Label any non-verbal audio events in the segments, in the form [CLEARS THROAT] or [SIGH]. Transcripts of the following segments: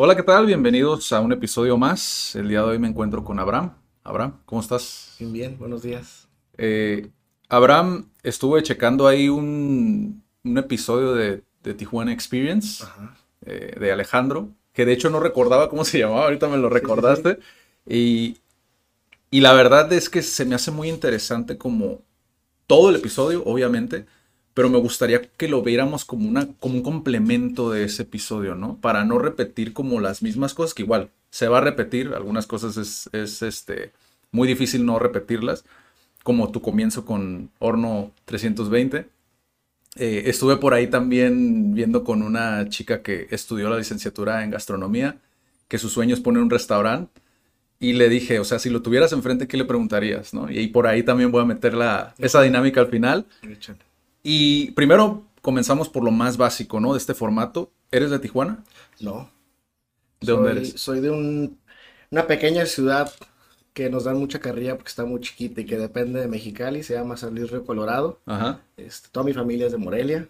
Hola, ¿qué tal? Bienvenidos a un episodio más. El día de hoy me encuentro con Abraham. Abraham, ¿cómo estás? Bien, bien, buenos días. Eh, Abraham, estuve checando ahí un, un episodio de, de Tijuana Experience eh, de Alejandro, que de hecho no recordaba cómo se llamaba, ahorita me lo recordaste. Y, y la verdad es que se me hace muy interesante como todo el episodio, obviamente, pero me gustaría que lo viéramos como, una, como un complemento de ese episodio, ¿no? Para no repetir como las mismas cosas, que igual se va a repetir, algunas cosas es, es, este, muy difícil no repetirlas, como tu comienzo con Horno 320. Eh, estuve por ahí también viendo con una chica que estudió la licenciatura en gastronomía, que su sueño es poner un restaurante. Y le dije, o sea, si lo tuvieras enfrente, ¿qué le preguntarías? ¿no? Y, por ahí también voy a meter la, esa dinámica al final. Y primero comenzamos por lo más básico, ¿no? De este formato. ¿Eres de Tijuana? No. ¿De soy, dónde eres? Soy de un- una pequeña ciudad que nos dan mucha carrilla porque está muy chiquita y que depende de Mexicali, se llama San Luis Río Colorado. Ajá. Este, toda mi familia es de Morelia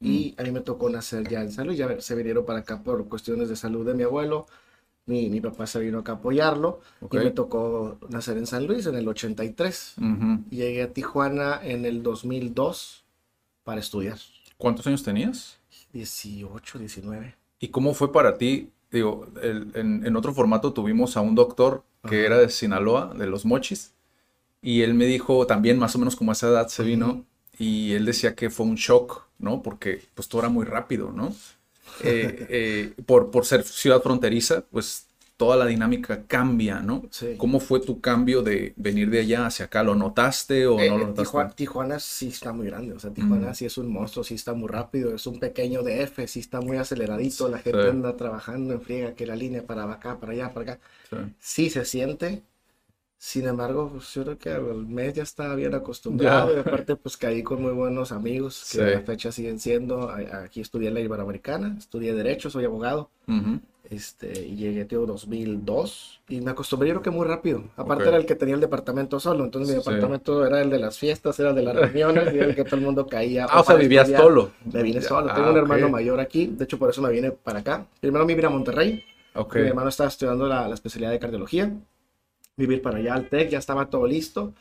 Mm. y a mí me tocó nacer ya en San Luis, ya se vinieron para acá por cuestiones de salud de mi abuelo. Mi, mi papá se vino acá a apoyarlo Ok. y me tocó nacer en San Luis en el 83. Ujú. Llegué a Tijuana en el 2002 para estudiar. ¿Cuántos años tenías? 18, 19. ¿Y cómo fue para ti? Digo, el- en, en otro formato tuvimos a un doctor que Ajá. era de Sinaloa, de los Mochis, y él me dijo también más o menos como a esa edad se vino, y él decía que fue un shock, ¿no? Porque pues todo era muy rápido, ¿no? Eh, eh, por, por ser ciudad fronteriza, pues toda la dinámica cambia, ¿no? Sí. ¿Cómo fue tu cambio de venir de allá hacia acá? ¿Lo notaste o Eh, no lo eh, notaste? Tijuana, Tijuana sí está muy grande, o sea, Tijuana Mm. sí es un monstruo, sí está muy rápido, es un pequeño DF, sí está muy aceleradito, la gente Sí. anda trabajando en friega, que la línea para acá, para allá, para acá, Sí. sí se siente, sin embargo, pues, yo creo que al mes ya estaba bien acostumbrado, Ya. y aparte pues caí con muy buenos amigos, que Sí. a la fecha siguen siendo, aquí estudié la Iberoamericana, estudié Derecho, soy abogado, Ujú. este, y llegué, tío, 2002 y me acostumbré yo creo que muy rápido. Aparte Ok. era el que tenía el departamento solo, entonces mi Sí. departamento era el de las fiestas, era el de las [LAUGHS] reuniones y era el que todo el mundo caía. Ah, o sea, para vivías estudiar. solo. Me vine solo, Ah, tengo un hermano mayor aquí, de hecho por eso me vine para acá. Primero me vine a Monterrey, Ok. mi hermano estaba estudiando la, la especialidad de cardiología, vivir para allá al TEC, ya estaba todo listo.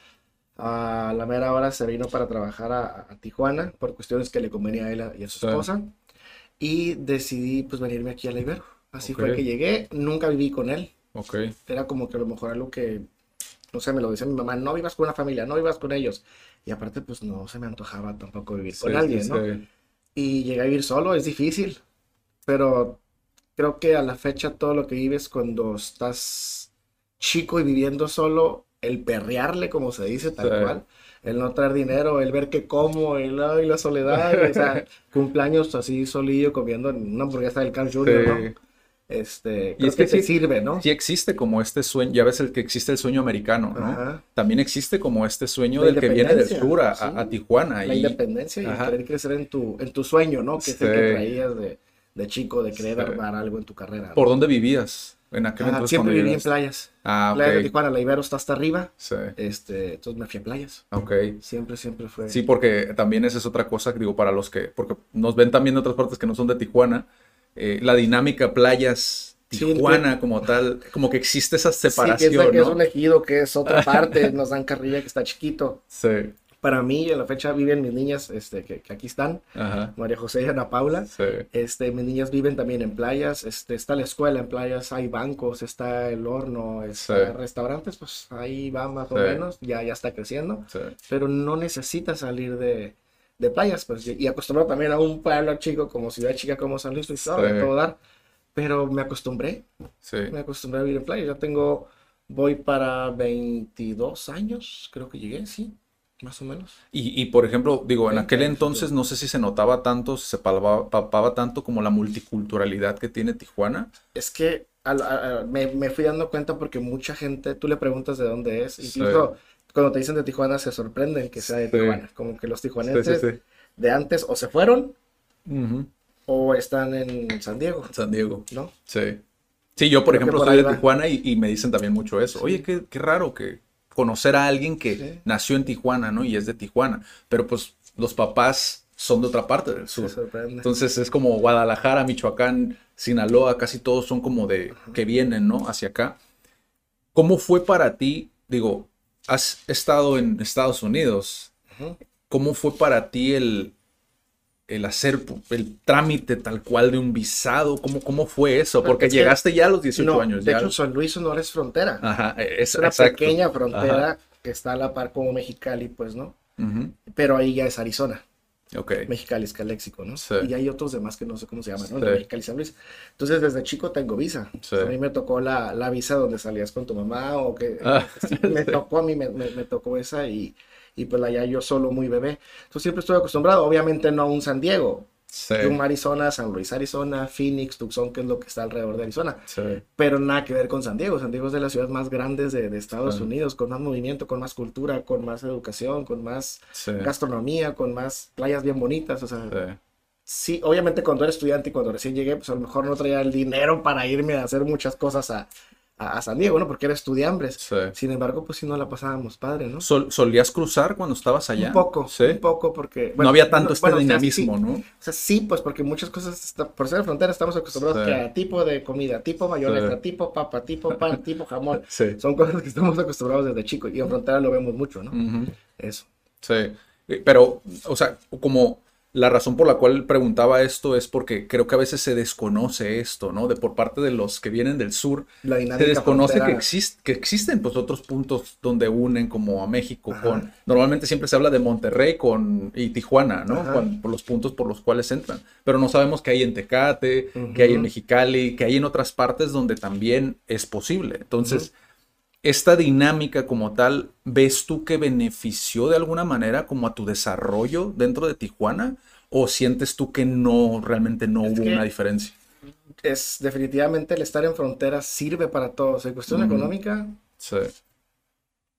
A la mera hora se vino para trabajar a, a Tijuana por cuestiones que le convenía a él y a su esposa. Y decidí pues venirme aquí a la Ibero. Así Ok. fue que llegué, nunca viví con él. Ok. Era como que a lo mejor algo que, no sé, me lo decía mi mamá, no vivas con una familia, no vivas con ellos. Y aparte pues no se me antojaba tampoco vivir con Sí, alguien, sí, ¿no? sí. Y llegué a vivir solo, es difícil, pero creo que a la fecha todo lo que vives cuando estás chico y viviendo solo, el perrearle, como se dice, tal Sí. cual, el no traer dinero, el ver que como, el ay, la soledad, o sea, [LAUGHS] cumpleaños así solillo comiendo en una hamburguesa del Carl Jr., Sí. ¿no? Este, Y creo es que que te sí- sirve, ¿no? Sí existe como este sueño, ya ves el que existe el sueño americano, ¿no? Ajá. También existe como este sueño La del que viene del sur a, sí. Tijuana. La y- independencia y Ajá. querer crecer en tu, en tu sueño, ¿no? Que es el Sí. que traías de, de chico, de querer Sí. armar algo en tu carrera. ¿no? ¿Por dónde vivías en aquel Ajá, entonces siempre viví en playas. Ah, Playas de. Tijuana, la Ibero está hasta arriba. Sí, Este, entonces me fui a playas. ok. Siempre, siempre fue. Sí, porque también esa es otra cosa, digo, para los que, porque nos ven también de otras partes que no son de Tijuana, eh, la dinámica playas, Sí, Tijuana como tal, como que existe esa separación, que es ¿no? un ejido, que es otra [LAUGHS] parte, nos dan carrilla que está chiquito. Sí, Para mí, en la fecha viven mis niñas, este, que, que aquí están, ajá, María José y Ana Paula. sí, Este, mis niñas viven también en playas, este, está la escuela en playas, hay bancos, está el horno, está Sí. restaurantes, pues ahí va más o Sí. menos, ya, ya está creciendo, pero no necesita salir de, de playas, pues, y acostumbrado también a un pueblo chico como ciudad chica como San Luis, pues, todo, Sí. todo dar, pero me acostumbré, me acostumbré a vivir en playas, ya tengo, voy para 22 años, creo que llegué, sí, Más o menos. Y, y, por ejemplo, digo, en 20 aquel entonces no sé si se notaba tanto, se palpaba, palpaba tanto como la multiculturalidad que tiene Tijuana. Es que a- a- me, me fui dando cuenta porque mucha gente, tú le preguntas de dónde es, incluso cuando te dicen de Tijuana se sorprenden que sea de Sí. Tijuana, como que los tijuanenses sí, de antes o se fueron o están en San Diego, San Diego. ¿no? Sí. Sí, yo por Creo ejemplo por soy de va. Tijuana y, y me dicen también mucho eso. Oye, qué, qué raro que conocer a alguien que Sí. nació en Tijuana, ¿no? Y es de Tijuana. Pero pues los papás son de otra parte del sur. Entonces es como Guadalajara, Michoacán, Sinaloa, casi todos son como de que vienen, ¿no? Hacia acá. ¿Cómo fue para ti? Digo, has estado en Estados Unidos. ¿Cómo fue para ti el, el hacer el trámite tal cual de un visado? ¿Cómo, cómo fue eso? Porque Es que- llegaste ya a los 18 no, años. de ya. hecho San Luis no es frontera, Ajá, es, es una exacto. pequeña frontera Ajá. que está a la par como Mexicali, pues, ¿no? Pero ahí ya es Arizona. Ok. Mexicali es Caléxico, ¿no? Sí. Y hay otros demás que no sé cómo se llaman, ¿no? Sí. De Mexicali San Luis. Entonces, desde chico tengo visa. Sí. A mí me tocó la, la visa donde salías con tu mamá o que Ah, [LAUGHS] me [LAUGHS] tocó a mí, me, me- me tocó esa y, y pues allá yo solo muy bebé. Entonces siempre estuve acostumbrado, obviamente no a un San Diego, Sí. Yuma, Arizona, San Luis, Arizona, Phoenix, Tucson, que es lo que está alrededor de Arizona. Sí. Pero nada que ver con San Diego. San Diego es de las ciudades más grandes de, de Estados Sí. Unidos, con más movimiento, con más cultura, con más educación, con más gastronomía, con más playas bien bonitas. O sea, Sí. sí, obviamente cuando era estudiante y cuando recién llegué, pues a lo mejor no traía el dinero para irme a hacer muchas cosas a, a, a San Diego, ¿no? Porque era estudiambres. Sí. Sin embargo, pues sí no la pasábamos padre, ¿no? Sol- ¿Solías cruzar cuando estabas allá? Un poco, Sí. un poco, porque... no había tanto este bueno, o sea, dinamismo, sí. ¿no? O sea, sí, pues porque muchas cosas, está- por ser frontera, estamos acostumbrados Sí. que a tipo de comida, tipo mayonesa, tipo papa, tipo pan, [LAUGHS] tipo jamón. Sí. Son cosas que estamos acostumbrados desde chico y en frontera lo vemos mucho, ¿no? Eso. Sí, Eh, pero, o sea, como la razón por la cual preguntaba esto es porque creo que a veces se desconoce esto, ¿no? De por parte de los que vienen del sur, La se desconoce que, exist- que existen pues otros puntos donde unen como a México Ajá. con, normalmente siempre se habla de Monterrey con y Tijuana, ¿no? Con- por los puntos por los cuales entran, pero no sabemos que hay en Tecate, que hay en. Mexicali, que hay en otras partes donde también es posible. Entonces, esta dinámica como tal, ¿ves tú que benefició de alguna manera como a tu desarrollo dentro de Tijuana? ¿O sientes tú que no, realmente no Es hubo una diferencia? Es definitivamente el estar en frontera sirve para todos. En cuestión económica, Sí,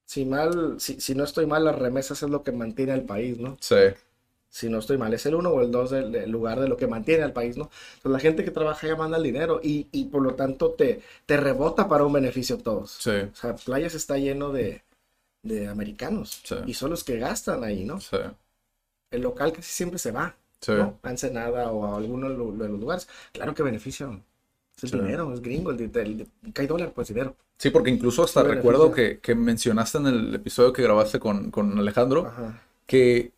si mal, si, si no estoy mal, las remesas es lo que mantiene al país, ¿no? sí, Si no estoy mal, es el uno o el dos del, del lugar de lo que mantiene al país, ¿no? Entonces, la gente que trabaja ya manda el dinero y, y por lo tanto te, te rebota para un beneficio a todos. sí, O sea, playas está lleno de, de americanos Sí. y son los que gastan ahí, ¿no? sí, El local casi siempre se va, sí. ¿no? A Ensenada o a alguno de lo- de los lugares. Claro que beneficia. Es el Sí. dinero, es gringo, el, el, el- hay dólar, pues dinero. Sí, porque incluso hasta recuerdo que, que mencionaste en el episodio que grabaste con, con Alejandro Ajá. que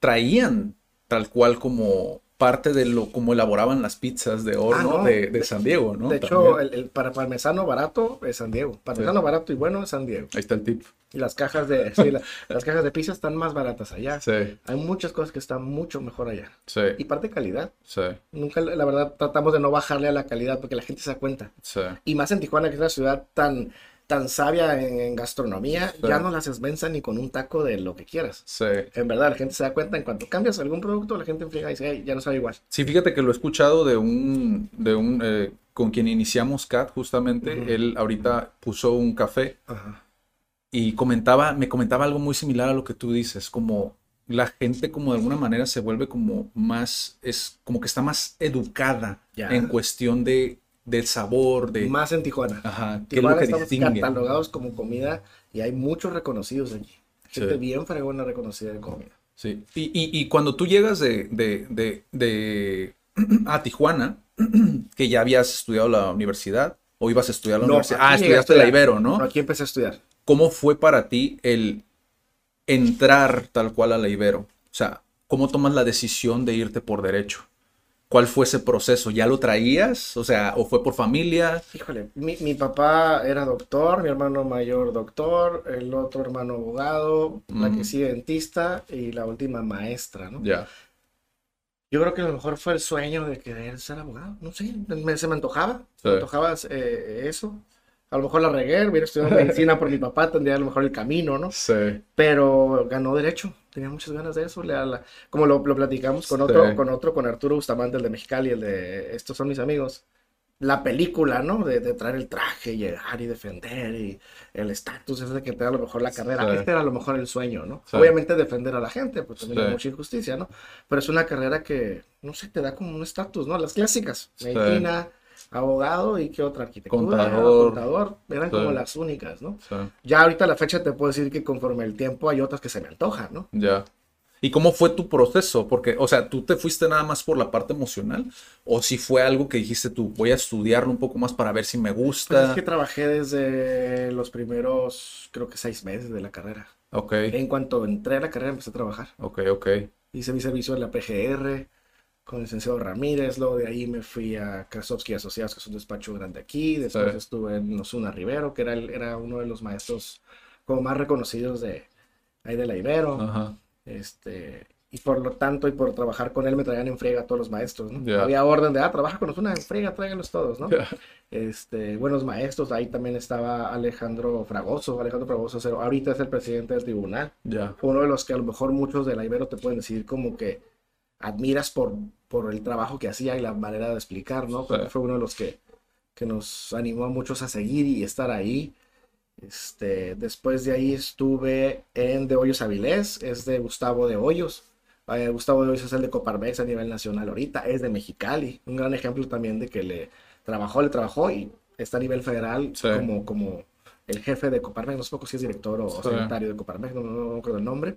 traían tal cual como parte de lo como elaboraban las pizzas de horno Ah, no. de, San Diego, ¿no? De hecho, el para parmesano barato es San Diego. Parmesano barato y bueno es San Diego. Ahí está el tip. Y las cajas de, sí, la- las cajas de pizza están más baratas allá. Sí, Hay muchas cosas que están mucho mejor allá. sí, Y parte de calidad. sí, Nunca, la verdad, tratamos de no bajarle a la calidad porque la gente se da cuenta. sí. Y más en Tijuana, que es una ciudad tan, tan sabia en, en gastronomía, Sí. ya no las desmensa ni con un taco de lo que quieras. Sí. En verdad, la gente se da cuenta en cuanto cambias algún producto, la gente friega y dice, "Ey, ya no sabe igual. Sí, fíjate que lo he escuchado de un, de un, eh, con quien iniciamos CAT justamente, Ujú. él ahorita puso un café y comentaba, me comentaba algo muy similar a lo que tú dices, como la gente como de alguna manera se vuelve como más, es como que está más educada Ya. en cuestión de, del sabor, de, Más en Tijuana. ajá, qué es lo Tijuana que estamos distingue. catalogados como comida y hay muchos reconocidos allí. Gente Sí. bien fregona reconocida en comida. Sí. Y, y- y cuando tú llegas de, de, de, de- [CLEARS THROAT] a Tijuana, [CLEARS THROAT] que ya habías estudiado la universidad, o ibas a estudiar la No, universidad, aquí ah, estudiaste la. Ibero, ¿no? No, aquí empecé a estudiar. ¿Cómo fue para ti el entrar tal cual a la Ibero? O sea, ¿cómo tomas la decisión de irte por derecho? ¿Cuál fue ese proceso? ¿Ya lo traías? O sea, ¿o fue por familia? Híjole, mi, mi papá era doctor, mi hermano mayor doctor, el otro hermano abogado, la Ujú. que sigue dentista y la última maestra, ¿no? Ya. Yo creo que a lo mejor fue el sueño de querer ser abogado, no sé, me- se me antojaba, Sí. me antojaba eh, eso. A lo mejor la regué, hubiera estudiado medicina por mi papá, tendría a lo mejor el camino, ¿no? Sí. Pero ganó derecho, tenía muchas ganas de eso. le- a la- como lo, lo platicamos con otro, Sí. con otro, con Arturo Bustamante, el de Mexicali, el de Estos son mis amigos. La película, ¿no? De, de traer el traje, llegar y defender y el estatus ese que te da a lo mejor la carrera. Sí. Este era a lo mejor el sueño, ¿no? Sí. Obviamente defender a la gente, pues también hay mucha injusticia, ¿no? Pero es una carrera que, no sé, te da como un estatus, ¿no? Las clásicas, medicina, abogado y qué otra arquitectura, Contador. contador, eran Sí. como las únicas, ¿no? Sí. Ya ahorita a la fecha te puedo decir que conforme el tiempo hay otras que se me antojan, ¿no? Ya. ¿Y cómo fue tu proceso? Porque, o sea, ¿tú te fuiste nada más por la parte emocional? ¿O si fue algo que dijiste tú, voy a estudiarlo un poco más para ver si me Pues gusta? es que trabajé desde los primeros, creo que seis meses de la carrera. Ok, En cuanto entré a la carrera empecé a trabajar. ok, ok. Hice mi servicio en la PGR con el licenciado Ramírez, luego de ahí me fui a Krasovsky Asociados, que es un despacho grande aquí. Después Sí. estuve en Osuna Rivero, que era, el- era uno de los maestros como más reconocidos de ahí de la Ibero. Ajá. Este, y por lo tanto, y por trabajar con él, me traían en friega a todos los maestros, ¿no? Había orden de, ah, trabaja con nosotros en friega, tráiganlos todos, ¿no? Este, buenos maestros, ahí también estaba Alejandro Fragoso, Alejandro Fragoso, ahorita es el presidente del tribunal, fue uno de los que a lo mejor muchos de la Ibero te pueden decir como que admiras por, por el trabajo que hacía y la manera de explicar, ¿no? Sí. fue uno de los que, que nos animó a muchos a seguir y estar ahí. Este, después de ahí estuve en De Hoyos Avilés, es de Gustavo de Hoyos. Eh, Gustavo de Hoyos es el de Coparmex a nivel nacional ahorita, es de Mexicali. Un gran ejemplo también de que le trabajó, le trabajó y está a nivel federal Sí. como, como el jefe de Coparmex. No sé poco si es director o Sí. secretario de Coparmex, no, no, no recuerdo el nombre.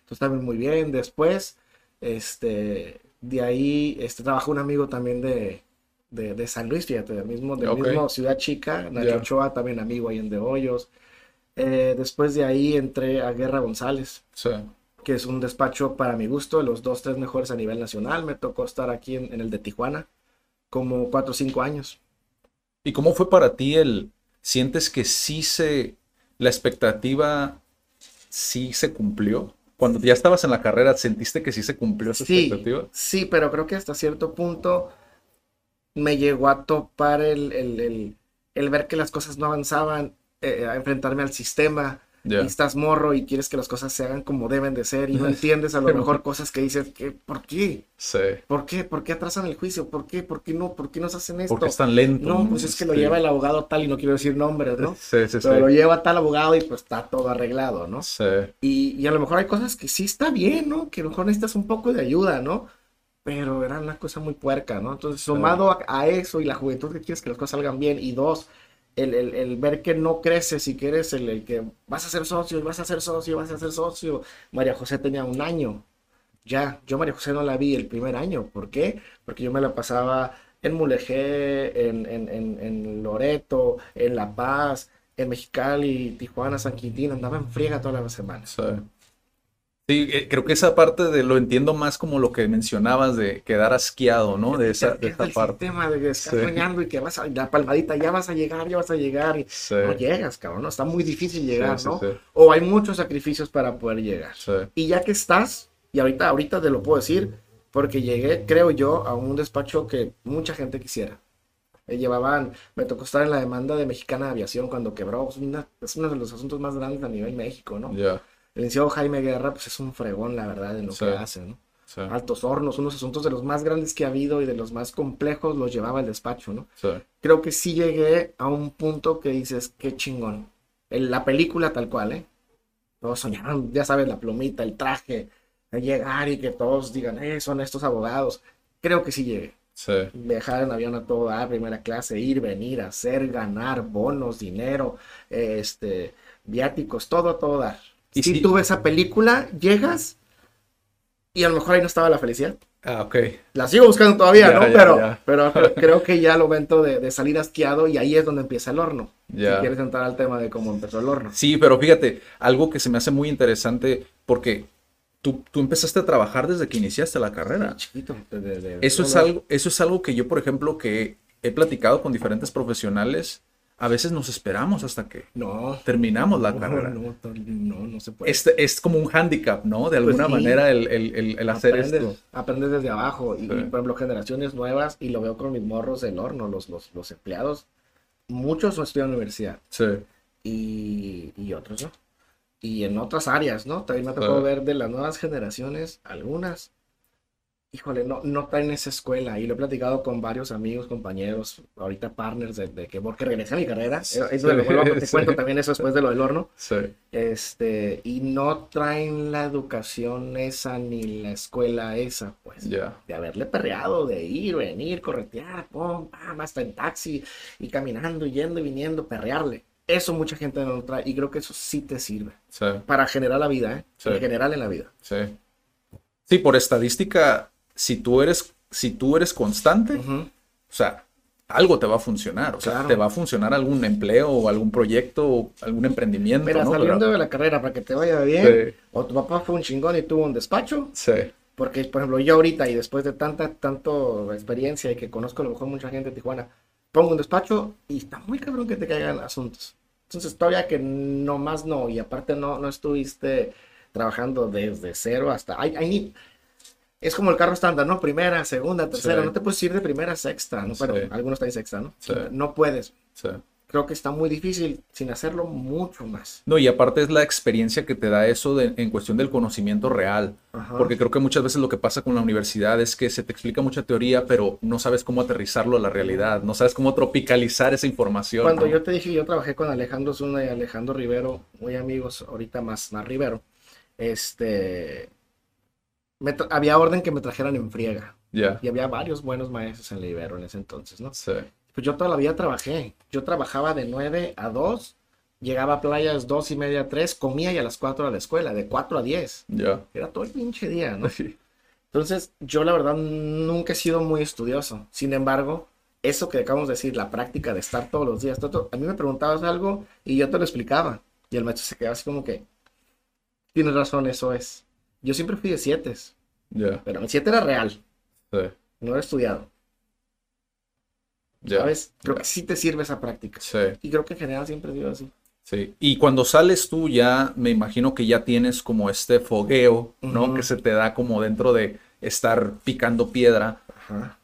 Entonces también muy bien. Después, este, de ahí, este, trabajó un amigo también de, de, de San Luis, fíjate, del mismo, del mismo Ciudad Chica, Nacho. Ochoa, también amigo ahí en De Hoyos. Eh, después de ahí entré a Guerra González, Sí. que es un despacho para mi gusto, de los dos, tres mejores a nivel nacional. Me tocó estar aquí en, en el de Tijuana, como cuatro o cinco años. ¿Y cómo fue para ti el, sientes que sí se, la expectativa sí se cumplió? Cuando ya estabas en la carrera, ¿sentiste que sí se cumplió esa Sí, expectativa? sí, pero creo que hasta cierto punto me llegó a topar el, el, el- el ver que las cosas no avanzaban, eh, a enfrentarme al sistema. Ya. Y estás morro y quieres que las cosas se hagan como deben de ser y no [LAUGHS] entiendes a lo mejor cosas que dices, que, ¿por qué? Sí. ¿Por qué? ¿Por qué atrasan el juicio? ¿Por qué? ¿Por qué no? ¿Por qué nos hacen esto? Porque es tan lento. No, pues es que lo Sí. lleva el abogado tal y no quiero decir nombres, ¿no? Sí, [LAUGHS] sí, sí. Pero lo lleva tal abogado y pues está todo arreglado, ¿no? Sí. Y, y a lo mejor hay cosas que sí está bien, ¿no? Que a lo mejor necesitas un poco de ayuda, ¿no? Pero era una cosa muy puerca, ¿no? Entonces, sumado a, a eso y la juventud que quieres que las cosas salgan bien, y dos, el, el- el ver que no creces y que eres el, que vas a ser socio, vas a ser socio, vas a ser socio. María José tenía un año. Ya, yo María José no la vi el primer año. ¿Por qué? Porque yo me la pasaba en Mulegé, en, en, en, Loreto, en La Paz, en Mexicali, Tijuana, San Quintín, andaba en friega todas las semanas. Sí, eh, creo que esa parte de lo entiendo más como lo que mencionabas de quedar asqueado, ¿no? De esa, de esa el parte. sistema de que estás Sí. soñando y que vas a la palmadita, ya vas a llegar, ya vas a llegar y Sí. no llegas, cabrón, ¿no? Está muy difícil llegar, sí, ¿no? O hay muchos sacrificios para poder llegar. Y ya que estás, y ahorita, ahorita te lo puedo decir, porque llegué, creo yo, a un despacho que mucha gente quisiera. Eh, llevaban, me tocó estar en la demanda de Mexicana de Aviación cuando quebró. Es, una- es uno de los asuntos más grandes a nivel México, ¿no? Ya. El licenciado Jaime Guerra, pues es un fregón, la verdad, en lo Sí. que hace, ¿no? Sí. Altos hornos, unos asuntos de los más grandes que ha habido y de los más complejos los llevaba el despacho, ¿no? Sí. Creo que sí llegué a un punto que dices, qué chingón. En la película tal cual, ¿eh? Todos soñaron, ya sabes, la plumita, el traje, de llegar y que todos digan, eh, son estos abogados. Creo que sí llegué. Sí. Viajar en avión a todo dar, primera clase, ir, venir, hacer, ganar, bonos, dinero, este, viáticos, todo a todo dar. Y si sí- tuve esa película, llegas y a lo mejor ahí no estaba la felicidad. Ah, ok. La sigo buscando todavía, Ya, ¿no? ya, pero, ya. pero [LAUGHS] creo- que ya el momento de, de salir asqueado y ahí es donde empieza el horno. Ya. Si quieres entrar al tema de cómo empezó el horno. Sí, pero fíjate, algo que se me hace muy interesante porque tú, tú empezaste a trabajar desde que iniciaste la carrera. Chiquito. de- Eso es algo, eso es algo que yo, por ejemplo, que he platicado con diferentes profesionales, a veces nos esperamos hasta que No. terminamos la no, carrera. No, no, no se puede. Este es como un hándicap, ¿no? De Pues alguna sí. manera el, el- el- el hacer aprendes, esto. aprendes desde abajo. Y, Sí. y, por ejemplo, generaciones nuevas, y lo veo con mis morros del horno, los, los, los empleados. muchos no estudian en la universidad Sí. y, y otros no. Y en otras áreas, ¿no? También me ha tocado Sí. ver de las nuevas generaciones, algunas, híjole, no, no traen esa escuela. Y lo he platicado con varios amigos, compañeros, ahorita partners de, de que porque regresé a mi carrera. Sí. Eso de lo vuelvo [LAUGHS] te Sí. cuento también eso después de lo del horno. Sí. Este, y no traen la educación esa ni la escuela esa, pues. Ya. De haberle perreado, de ir, venir, corretear, pum, pam, hasta en taxi y caminando, yendo y viniendo, perrearle. Eso mucha gente no lo trae y creo que eso sí te sirve Sí. para generar la vida, ¿eh? Sí. En general en la vida. Sí. Sí, por estadística, si tú eres, si tú eres constante, Ujú. o sea, algo te va a funcionar. O sea, Claro. te va a funcionar algún empleo o algún proyecto o algún emprendimiento. Mira, ¿no? saliendo Pero- de la carrera para que te vaya bien, Sí. o tu papá fue un chingón y tuvo un despacho, Sí. porque, por ejemplo, yo ahorita y después de tanta tanto experiencia y que conozco a lo mejor mucha gente de Tijuana, pongo un despacho y está muy cabrón que te caigan asuntos. Entonces, todavía que no más no, y aparte no, no estuviste trabajando desde cero hasta... Hay, Es como el carro estándar, ¿no? Primera, segunda, tercera. Sí. No te puedes ir de primera a sexta, ¿no? Pero Sí. algunos están en sexta, ¿no? Sí. No puedes. Creo que está muy difícil sin hacerlo mucho más. No, y aparte es la experiencia que te da eso de- en cuestión del conocimiento real. Ajá. Porque creo que muchas veces lo que pasa con la universidad es que se te explica mucha teoría, pero no sabes cómo aterrizarlo a la realidad, no sabes cómo tropicalizar esa información. Cuando ¿no? yo te dije, yo trabajé con Alejandro Zuna y Alejandro Rivero, muy amigos, ahorita más, más Rivero, este, me había orden que me trajeran en friega. Ya. Y había varios buenos maestros en Rivero en ese entonces, ¿no? Sí. Pues yo toda la vida trabajé. Yo trabajaba de 9 a 2, llegaba a playas 2 y media, 3, comía y a las 4 a la escuela, de 4 a 10. Ya. Era todo el pinche día, ¿no? Entonces, yo la verdad nunca he sido muy estudioso. Sin embargo, eso que acabamos de decir, la práctica de estar todos los días, todo, a mí me preguntabas algo y yo te lo explicaba. Y el maestro se quedaba así como que, tienes razón, eso es. Yo siempre fui de siete, Ya. pero mi siete era real, Sí. no era estudiado. ¿Sabes? Creo que sí te sirve esa práctica. Sí. Y creo que en general siempre he sido así. Sí, y cuando sales tú ya, me imagino que ya tienes como este fogueo, ¿no? Que se te da como dentro de estar picando piedra. Ajá.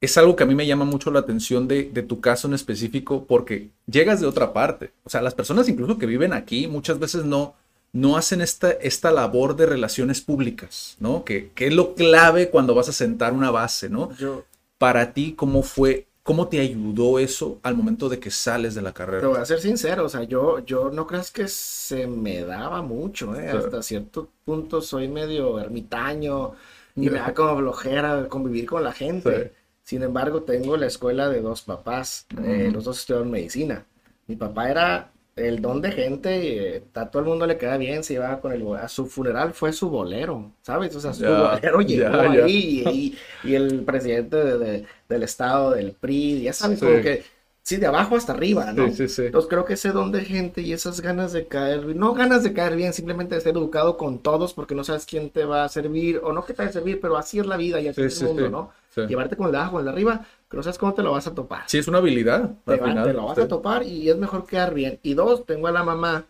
Es algo que a mí me llama mucho la atención de, de tu caso en específico porque llegas de otra parte. O sea, las personas incluso que viven aquí muchas veces no, no hacen esta, esta labor de relaciones públicas, ¿no? Que, que es lo clave cuando vas a sentar una base, ¿no? Yo Para ti, ¿cómo fue, cómo te ayudó eso al momento de que sales de la te voy carrera? a ser sincero, o sea, yo, yo no creas que se me daba mucho, ¿eh? Sí. Hasta cierto punto soy medio ermitaño y me da como flojera convivir con la gente. Sí. Sin embargo, tengo la escuela de dos papás, eh, los dos estudiaron medicina. Mi papá era el don de gente, eh, a todo el mundo le queda bien, se llevaba con el a su funeral fue su bolero, ¿sabes? O sea, su Ya, bolero [LAUGHS] llegó ya. ahí y, y- y el presidente de- de- del estado, del PRI, ya sabes, Sí. como que, sí, de abajo hasta arriba, ¿no? Sí, sí, sí. Entonces creo que ese don de gente y esas ganas de caer, no ganas de caer bien, simplemente de ser educado con todos porque no sabes quién te va a servir o no que te va a servir, pero así es la vida y así Sí, es el mundo. ¿no? Llevarte con el de abajo, el de arriba, que no sabes cómo te lo vas a topar. Sí, es una habilidad. Te, al va- final. te lo vas Sí. a topar y es mejor quedar bien. Y dos, tengo a la mamá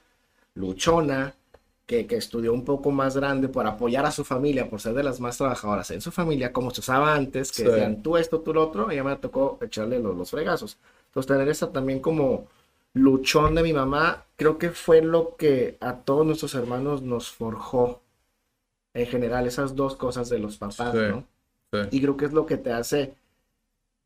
luchona que, que estudió un poco más grande por apoyar a su familia, por ser de las más trabajadoras en su familia, como se usaba antes, que Sí. decían tú esto, tú lo otro, ella me tocó echarle los, los fregazos. Entonces tener esa también como luchón de mi mamá, creo que fue lo que a todos nuestros hermanos nos forjó. En general, esas dos cosas de los papás, Sí. ¿no? Sí. Y creo que es lo que te hace,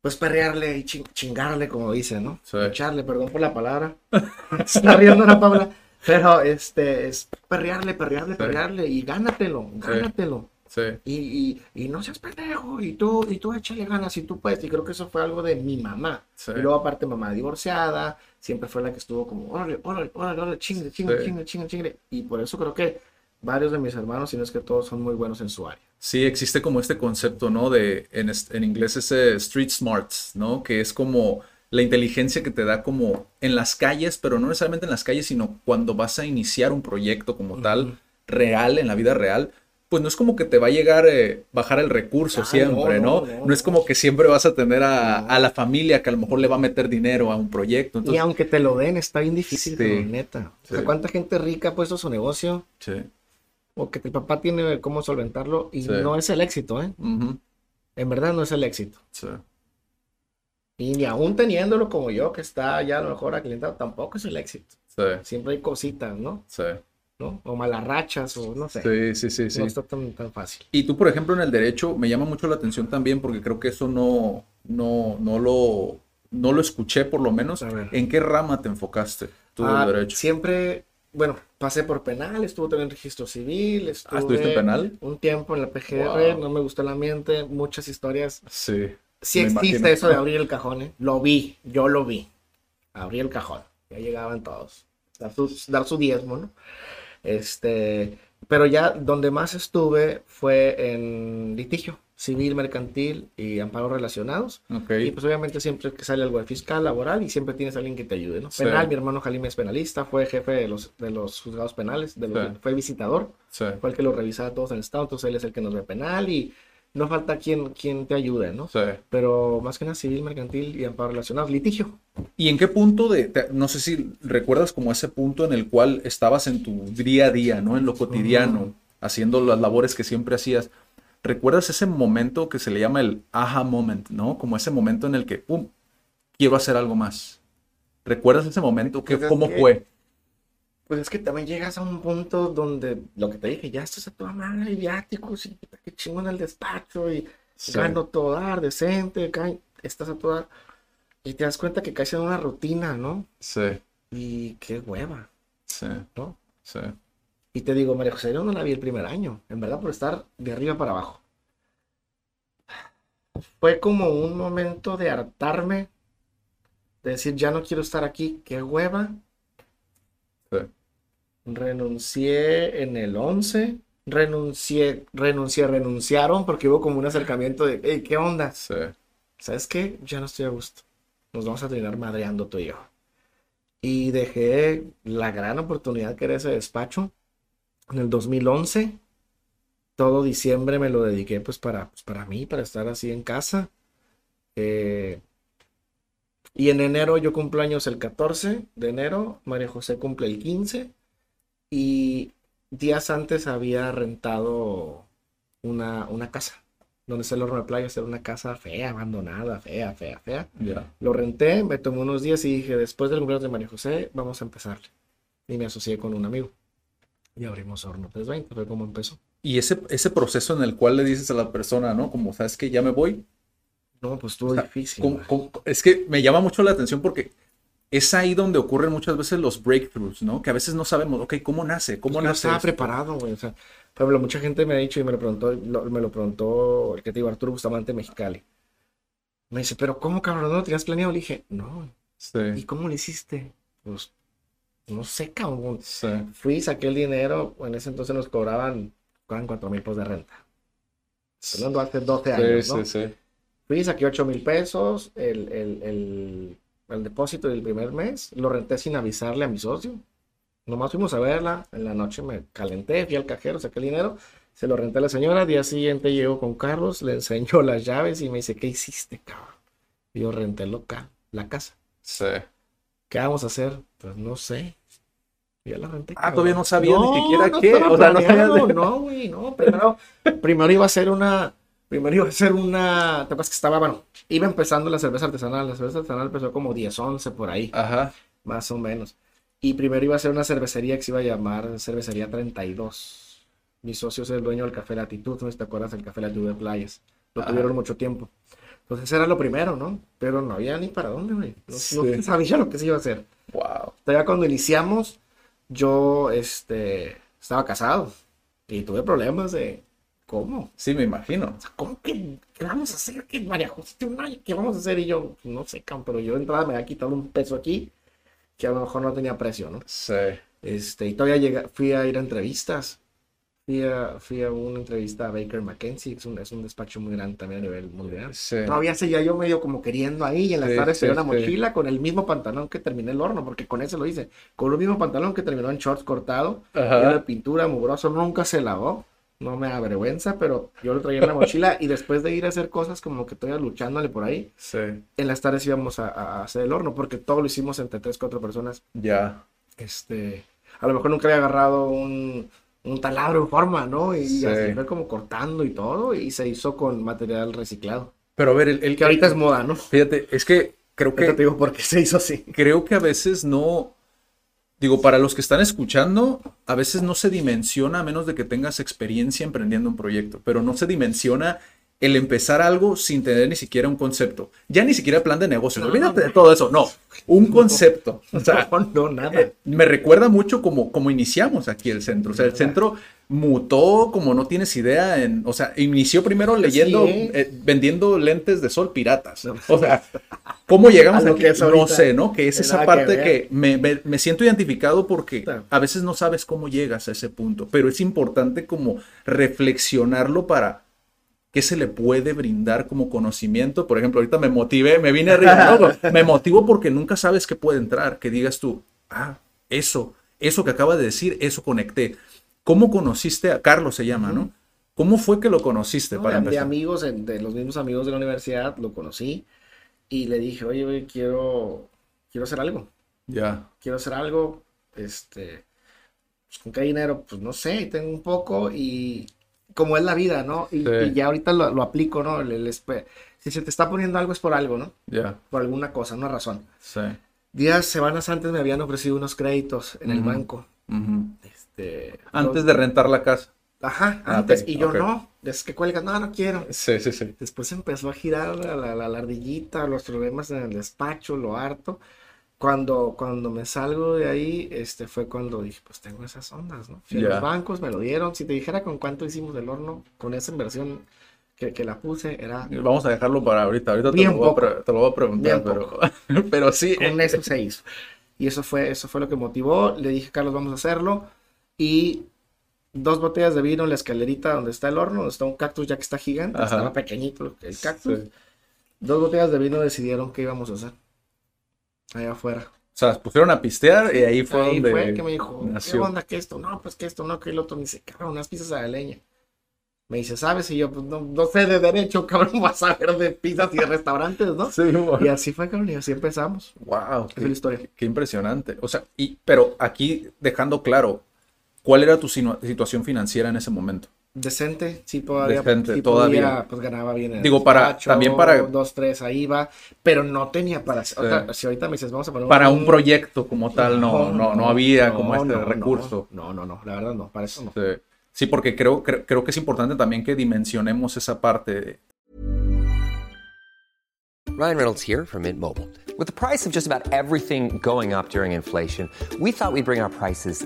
pues, perrearle y chin- chingarle, como dicen, ¿no? Sí. Echarle, perdón por la palabra. [LAUGHS] Está riendo Ana Paula. Pero, este, es perrearle, perrearle, perrearle y gánatelo, gánatelo. Sí. Y, y, y no seas pendejo, y tú, y tú échale ganas, y tú puedes. Y creo que eso fue algo de mi mamá. Sí. Y luego, aparte, mamá divorciada, siempre fue la que estuvo como, órale, órale, órale, órale, chingue, chingue, Sí. chingue, chingue, chingue. Y por eso creo que varios de mis hermanos, si no es que todos, son muy buenos en su área. Sí, existe como este concepto, ¿no? De, en, es- en inglés ese street smarts, ¿no? Que es como la inteligencia que te da como en las calles, pero no necesariamente en las calles, sino cuando vas a iniciar un proyecto como tal, real, en la vida real, pues no es como que te va a llegar, eh, bajar el recurso Ah, siempre, no, ¿no? no, No, no, es como que siempre vas a tener a, a la familia que a lo mejor le va a meter dinero a un proyecto. y aunque te lo den, está bien difícil, Sí. neta. O sea. ¿cuánta gente rica ha puesto su negocio? sí. O que el papá tiene cómo solventarlo y Sí. no es el éxito, ¿eh? En verdad no es el éxito. Sí. Y ni aún teniéndolo como yo, que está ya a lo mejor aclientado, tampoco es el éxito. Sí, Siempre hay cositas, ¿no? sí. ¿No? O malas rachas, o no sé. Sí, sí, sí, sí. No está tan, tan fácil. Y tú, por ejemplo, en el derecho, me llama mucho la atención también porque creo que eso no, no, no lo, no lo escuché por lo menos. A ver. ¿En qué rama te enfocaste tú Ah, del derecho? Siempre, bueno, pasé por penal, estuve también en registro civil, estuve Ah, ¿estuviste en penal? un tiempo en la PGR, Wow. no me gustó el ambiente, muchas historias. Sí. Sí existe imagino. eso de abrir el cajón, ¿eh? Lo vi, yo lo vi. Abrí el cajón, ya llegaban todos. Dar su, dar su diezmo, ¿no? Este, pero ya donde más estuve fue en litigio, civil, mercantil y amparos relacionados. Ok. Y pues obviamente siempre que sale algo de fiscal, laboral y siempre tienes a alguien que te ayude, ¿no? Sí. Penal, mi hermano Jaime es penalista, fue jefe de los, de los juzgados penales, de los- Sí. fue visitador, Sí. fue el que lo revisaba todos en el estado, entonces él es el que nos ve penal y no falta quien, quien te ayude, ¿no? Sí. Pero más que nada civil, mercantil y amparo relacionado, litigio. ¿Y en qué punto de, te- no sé si recuerdas como ese punto en el cual estabas en tu día a día, ¿no? En lo cotidiano, haciendo las labores que siempre hacías. ¿Recuerdas ese momento que se le llama el aha moment, ¿no? Como ese momento en el que, ¡pum! Quiero hacer algo más. ¿Recuerdas ese momento? ¿Qué, Pues es ¿Cómo que- fue? Pues es que también llegas a un punto donde lo que te dije, ya estás a toda madre, hay viáticos y qué chingón el despacho y Sí. gano todo dar, decente, ca- estás a todo dar. Y te das cuenta que caes en una rutina, ¿no? Sí, Y qué hueva, sí, ¿no? sí. Y te digo, María José, yo no la vi el primer año, en verdad, por estar de arriba para abajo. Fue como un momento de hartarme, de decir, ya no quiero estar aquí, qué hueva. Sí. Renuncié en el 11, renuncié, renuncié, renunciaron, porque hubo como un acercamiento de, hey, ¿qué onda? Sí, ¿Sabes qué? Ya no estoy a gusto. Nos vamos a terminar madreando tú y yo. Y dejé la gran oportunidad que era ese despacho en el 2011. Todo diciembre me lo dediqué pues para, pues, para mí, para estar así en casa. Eh, y en enero yo cumplo años el 14 de enero, María José cumple el 15 y días antes había rentado una, una casa donde está el horno de playas, era una casa fea, abandonada, fea, fea, fea. Lo renté, me tomé unos días y dije, después del cumpleaños de María José, vamos a empezarle. Y me asocié con un amigo. Y abrimos Horno 320, fue como empezó. Y ese, ese proceso en el cual le dices a la persona, ¿no? Como, ¿sabes que Ya me voy. No, pues estuvo sea, difícil. ¿Cómo- güey. cómo- es que me llama mucho la atención porque es ahí donde ocurren muchas veces los breakthroughs, ¿no? Que a veces no sabemos, ok, ¿cómo nace? ¿Cómo Pues no nace? estaba esto? preparado, güey. O sea, por ejemplo, mucha gente me ha dicho y me lo preguntó, lo- me lo preguntó el que te digo, Arturo Bustamante Mexicali. Me dice, pero ¿cómo, cabrón? ¿No lo tenías planeado? Le dije, no. ¿Y Sí, cómo lo hiciste? Pues, no sé, cabrón. sí, Fui, saqué el dinero. En ese entonces nos cobraban, cobraban 4 mil pesos de renta. Hablando hace 12 años, sí, ¿no? sí, sí. Fui, saqué 8 mil pesos, el, el, el, el depósito del primer mes, lo renté sin avisarle a mi socio. Nomás fuimos a verla, en la noche me calenté, fui al cajero, saqué el dinero, se lo renté a la señora, día siguiente llegó con Carlos, le enseñó [LAUGHS] las llaves y me dice, ¿qué hiciste, cabrón? Y yo renté el local, la casa. Sí. ¿Qué vamos a hacer? Pues no sé. Ya la renté. Ah, cabrón. todavía no sabía ni siquiera no qué, o sea, no planeado, de- No, güey, no. Primero, primero iba a ser una. Primero iba a ser una. ¿Te acuerdas que estaba, bueno, iba empezando la cerveza artesanal. La cerveza artesanal empezó como 10, 11 por ahí, Ajá. más o menos. Y primero iba a ser una cervecería que se iba a llamar Cervecería 32. Mi socio es el dueño del Café Latitud, ¿no te acuerdas? El Café Latitud de Playas. Lo Ajá. tuvieron mucho tiempo. Entonces era lo primero, ¿no? Pero no había ni para dónde, güey. No, no Sí. [LAUGHS] sabía lo que se iba a hacer. Wow. Todavía cuando iniciamos, yo este, estaba casado y tuve problemas de cómo. Sí, me imagino. O sea, ¿cómo que qué vamos a hacer? ¿Qué, María José, ¿qué vamos a hacer? Y yo, no sé, pero yo de entrada me había quitado un peso aquí que a lo mejor no tenía precio, ¿no? Sí. Este, y todavía llega, fui a ir a entrevistas. Fui a, fui a una entrevista a Baker McKenzie, es un, es un despacho muy grande también a nivel mundial. Sí. Todavía seguía yo medio como queriendo ahí y en las Sí, tardes sí, tenía una mochila con el mismo pantalón que terminé el horno, porque con ese lo hice. Con el mismo pantalón que terminó en shorts cortado, lleno de pintura, mugroso, nunca se lavó. No me avergüenza, pero yo lo traía en la mochila y después de ir a hacer cosas como que estoy luchándole por ahí, en las tardes íbamos a, a hacer el horno, porque todo lo hicimos entre tres, cuatro personas. Ya. Este, a lo mejor nunca había agarrado un, un taladro en forma, ¿no? Y Sí. así fue como cortando y todo, y se hizo con material reciclado. Pero a ver, el, el Que ahorita es moda, ¿no? Fíjate, es que creo que... Ahorita te digo por qué se hizo así. creo que a veces no, digo, para los que están escuchando, a veces no se dimensiona a menos de que tengas experiencia emprendiendo un proyecto, pero no se dimensiona el empezar algo sin tener ni siquiera un concepto. Ya ni siquiera plan de negocio, No, olvídate no, de todo eso, no, un concepto. [LAUGHS] O sea, No, nada. eh, me recuerda mucho como, como iniciamos aquí el centro. O sea, el centro mutó como no tienes idea. En, o sea, inició primero leyendo, ¿eh? eh, vendiendo lentes de sol piratas. O sea, ¿cómo llegamos A aquí? que es no sé, ¿no? Que es esa parte que, me, me- me siento identificado porque a veces no sabes cómo llegas a ese punto. Pero es importante como reflexionarlo para ¿Qué se le puede brindar como conocimiento? Por ejemplo, ahorita me motivé, me vine arriba, ¿no? [LAUGHS] me motivo porque nunca sabes qué puede entrar, que digas tú, ah, eso, eso que acaba de decir, eso conecté. ¿Cómo conociste a Carlos se llama, no? ¿Cómo fue que lo conociste No, para de, de amigos, de, los mismos amigos de la universidad, lo conocí y le dije, oye, güey, quiero, quiero hacer algo, Ya, quiero hacer algo, este, pues, ¿con qué dinero? Pues no sé, tengo un poco y como es la vida, ¿no? Y, Sí. y ya ahorita lo, lo aplico, ¿no? El- si se te está poniendo algo es por algo, ¿no? ya, Por alguna cosa, una razón. sí. Días, semanas antes me habían ofrecido unos créditos en el banco. Este, Antes de rentar la casa. Ajá, Ah, antes. y yo no, es que cuelgas, no, no quiero. Sí, sí, sí. Después empezó a girar la, la, la- la ardillita, los problemas en el despacho, lo harto. Cuando, cuando me salgo de ahí, este fue cuando dije, pues tengo esas ondas, ¿no? Fui a los bancos, me lo dieron. Si te dijera con cuánto hicimos del horno, con esa inversión que, que la puse, era Vamos a dejarlo para ahorita. Ahorita te, lo voy, a te lo voy a preguntar, pero, [LAUGHS] pero sí. con eso se hizo. Y eso fue, eso fue lo que motivó. Le dije, Carlos, vamos a hacerlo. Y dos botellas de vino en la escalerita donde está el horno, donde está un cactus ya que está gigante, Ajá. estaba pequeñito el cactus. Sí. Dos botellas de vino decidieron qué íbamos a hacer. Allá afuera. O sea, pusieron a pistear y ahí fue Ahí donde fue que me dijo, ¿qué onda que esto? No, pues que esto, no, que el otro. Me dice, cabrón, unas pizzas a la leña. Me dice, ¿sabes? Y yo, pues no, no sé de derecho, [LAUGHS] cabrón, vas a ver de pizzas y de restaurantes, ¿no? Sí, Y así fue, cabrón, y así empezamos. Wow, Esa es la historia. Qué impresionante. O sea, y, pero aquí dejando claro, ¿cuál era tu situación financiera en ese momento? Decente, sí, todavía. Decente, sí todavía. podía, pues ganaba bien. en el Digo, para- despacho, también para- Dos, tres, ahí va. Pero no tenía para. o sea, si ahorita me dices, vamos a poner Para un proyecto como tal, no, no, no había no, como este no, recurso. No, no, no, la verdad no, para eso no. Sí. Sí, porque creo, creo, creo que es importante también que dimensionemos esa parte. Ryan Reynolds here from Mint Mobile. With the price of just about everything going up during inflation, we thought we'd bring our prices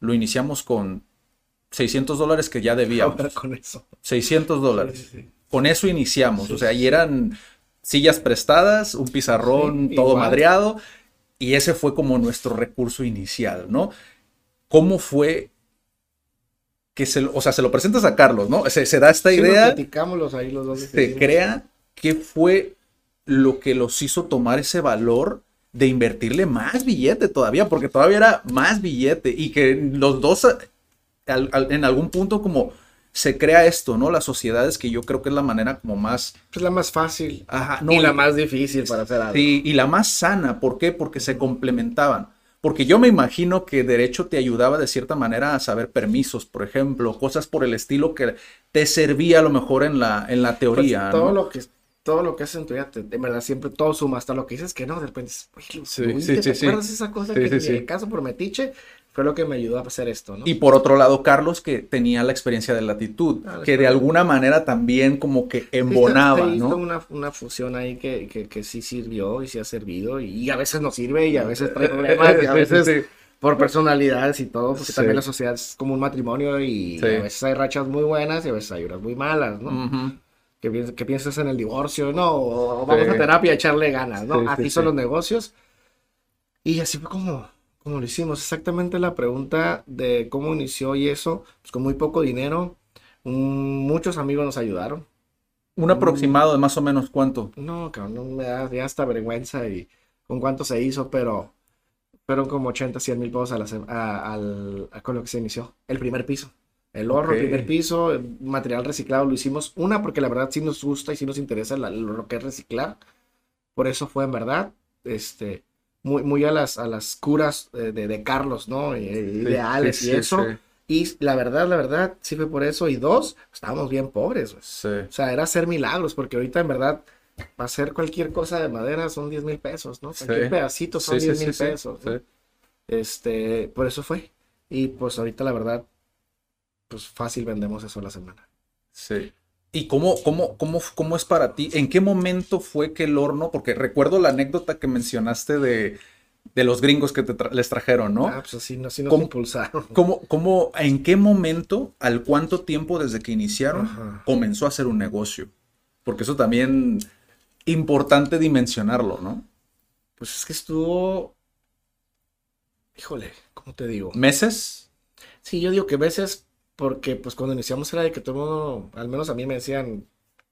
lo iniciamos con 600 dólares que ya debíamos. Ahora con eso. 600 dólares. Con eso iniciamos. o sea, y eran sillas prestadas, un pizarrón todo igual. madreado. Y ese fue como nuestro recurso inicial, ¿no? ¿Cómo fue que se lo, o sea, se lo presentas a Carlos, ¿no? Se, se da esta lo idea, platicamos ahí los dos. se crea qué fue lo que los hizo tomar ese valor de invertirle más billete todavía, porque todavía era más billete y que los dos al- al- en algún punto como se crea esto, ¿no? Las sociedades que yo creo que es la manera como más... Es la más fácil. Ajá, no, y la más difícil para hacer algo. Sí, y la más sana, ¿por qué? Porque se complementaban. Porque yo me imagino que derecho te ayudaba de cierta manera a saber permisos, por ejemplo, cosas por el estilo que te servía a lo mejor en la, en la Pues, teoría, todo ¿no? lo que todo lo que haces en tu vida, te- de verdad, siempre todo suma, hasta lo que dices que no, de repente "Oye, Sí, sí, hice", sí, ¿te sí. acuerdas esa cosa que en el caso por metiche? fue lo que me ayudó a hacer esto, ¿no? Y por otro lado, Carlos, que tenía la experiencia de latitud, Ah, que de alguna manera también como que embonaba, ¿no? Una, una fusión ahí que, que, que sí sirvió y sí ha servido y, y a veces no sirve y a veces trae [LAUGHS] problemas y a veces por personalidades y todo, porque Sí. también la sociedad es como un matrimonio y Sí. a veces hay rachas muy buenas y a veces hay unas muy malas, ¿no? Ujú. Que, piens- que piensas en el divorcio, no, o vamos Sí. a terapia a echarle ganas, ¿no? Sí, sí, Así son sí. los negocios. Y así fue como, como lo hicimos. Exactamente la pregunta de cómo inició y eso, pues con muy poco dinero, mm, muchos amigos nos ayudaron. Un aproximado de más o menos cuánto. No, cabrón, no me da ya hasta vergüenza y con cuánto se hizo, pero fueron como 80, 100 mil pesos a la a- a- con lo que se inició. El primer piso. El horno, Ok. el primer piso, material reciclado lo hicimos. Una, porque la verdad sí nos gusta y sí nos interesa la- lo que es reciclar. Por eso fue en verdad, este, muy, muy a las, a las curas eh, de, de Carlos, ¿no? Y- Ideales sí, y sí, eso. sí. Y la verdad, la verdad, sí fue por eso. Y dos, estábamos bien pobres, güey. O sea, era hacer milagros, porque ahorita en verdad hacer cualquier cosa de madera son 10 mil pesos, ¿no? Cualquier pedacito son Sí, 10 sí, mil pesos. Este, por eso fue. Y pues ahorita la verdad, pues fácil vendemos eso a la semana. Sí. ¿Y cómo, cómo, cómo, cómo es para ti? ¿En qué momento fue que el horno? Porque recuerdo la anécdota que mencionaste de, de los gringos que te tra- les trajeron, ¿no? Ah, pues así, así nos ¿Cómo? impulsaron. ¿Cómo, cómo, en qué momento, al cuánto tiempo desde que iniciaron, Ajá. comenzó a ser un negocio? Porque eso también importante dimensionarlo, ¿no? Pues es que estuvo, híjole, ¿cómo te digo? ¿Meses? Sí, yo digo que veces, porque pues cuando iniciamos era de que todo el mundo, al menos a mí me decían,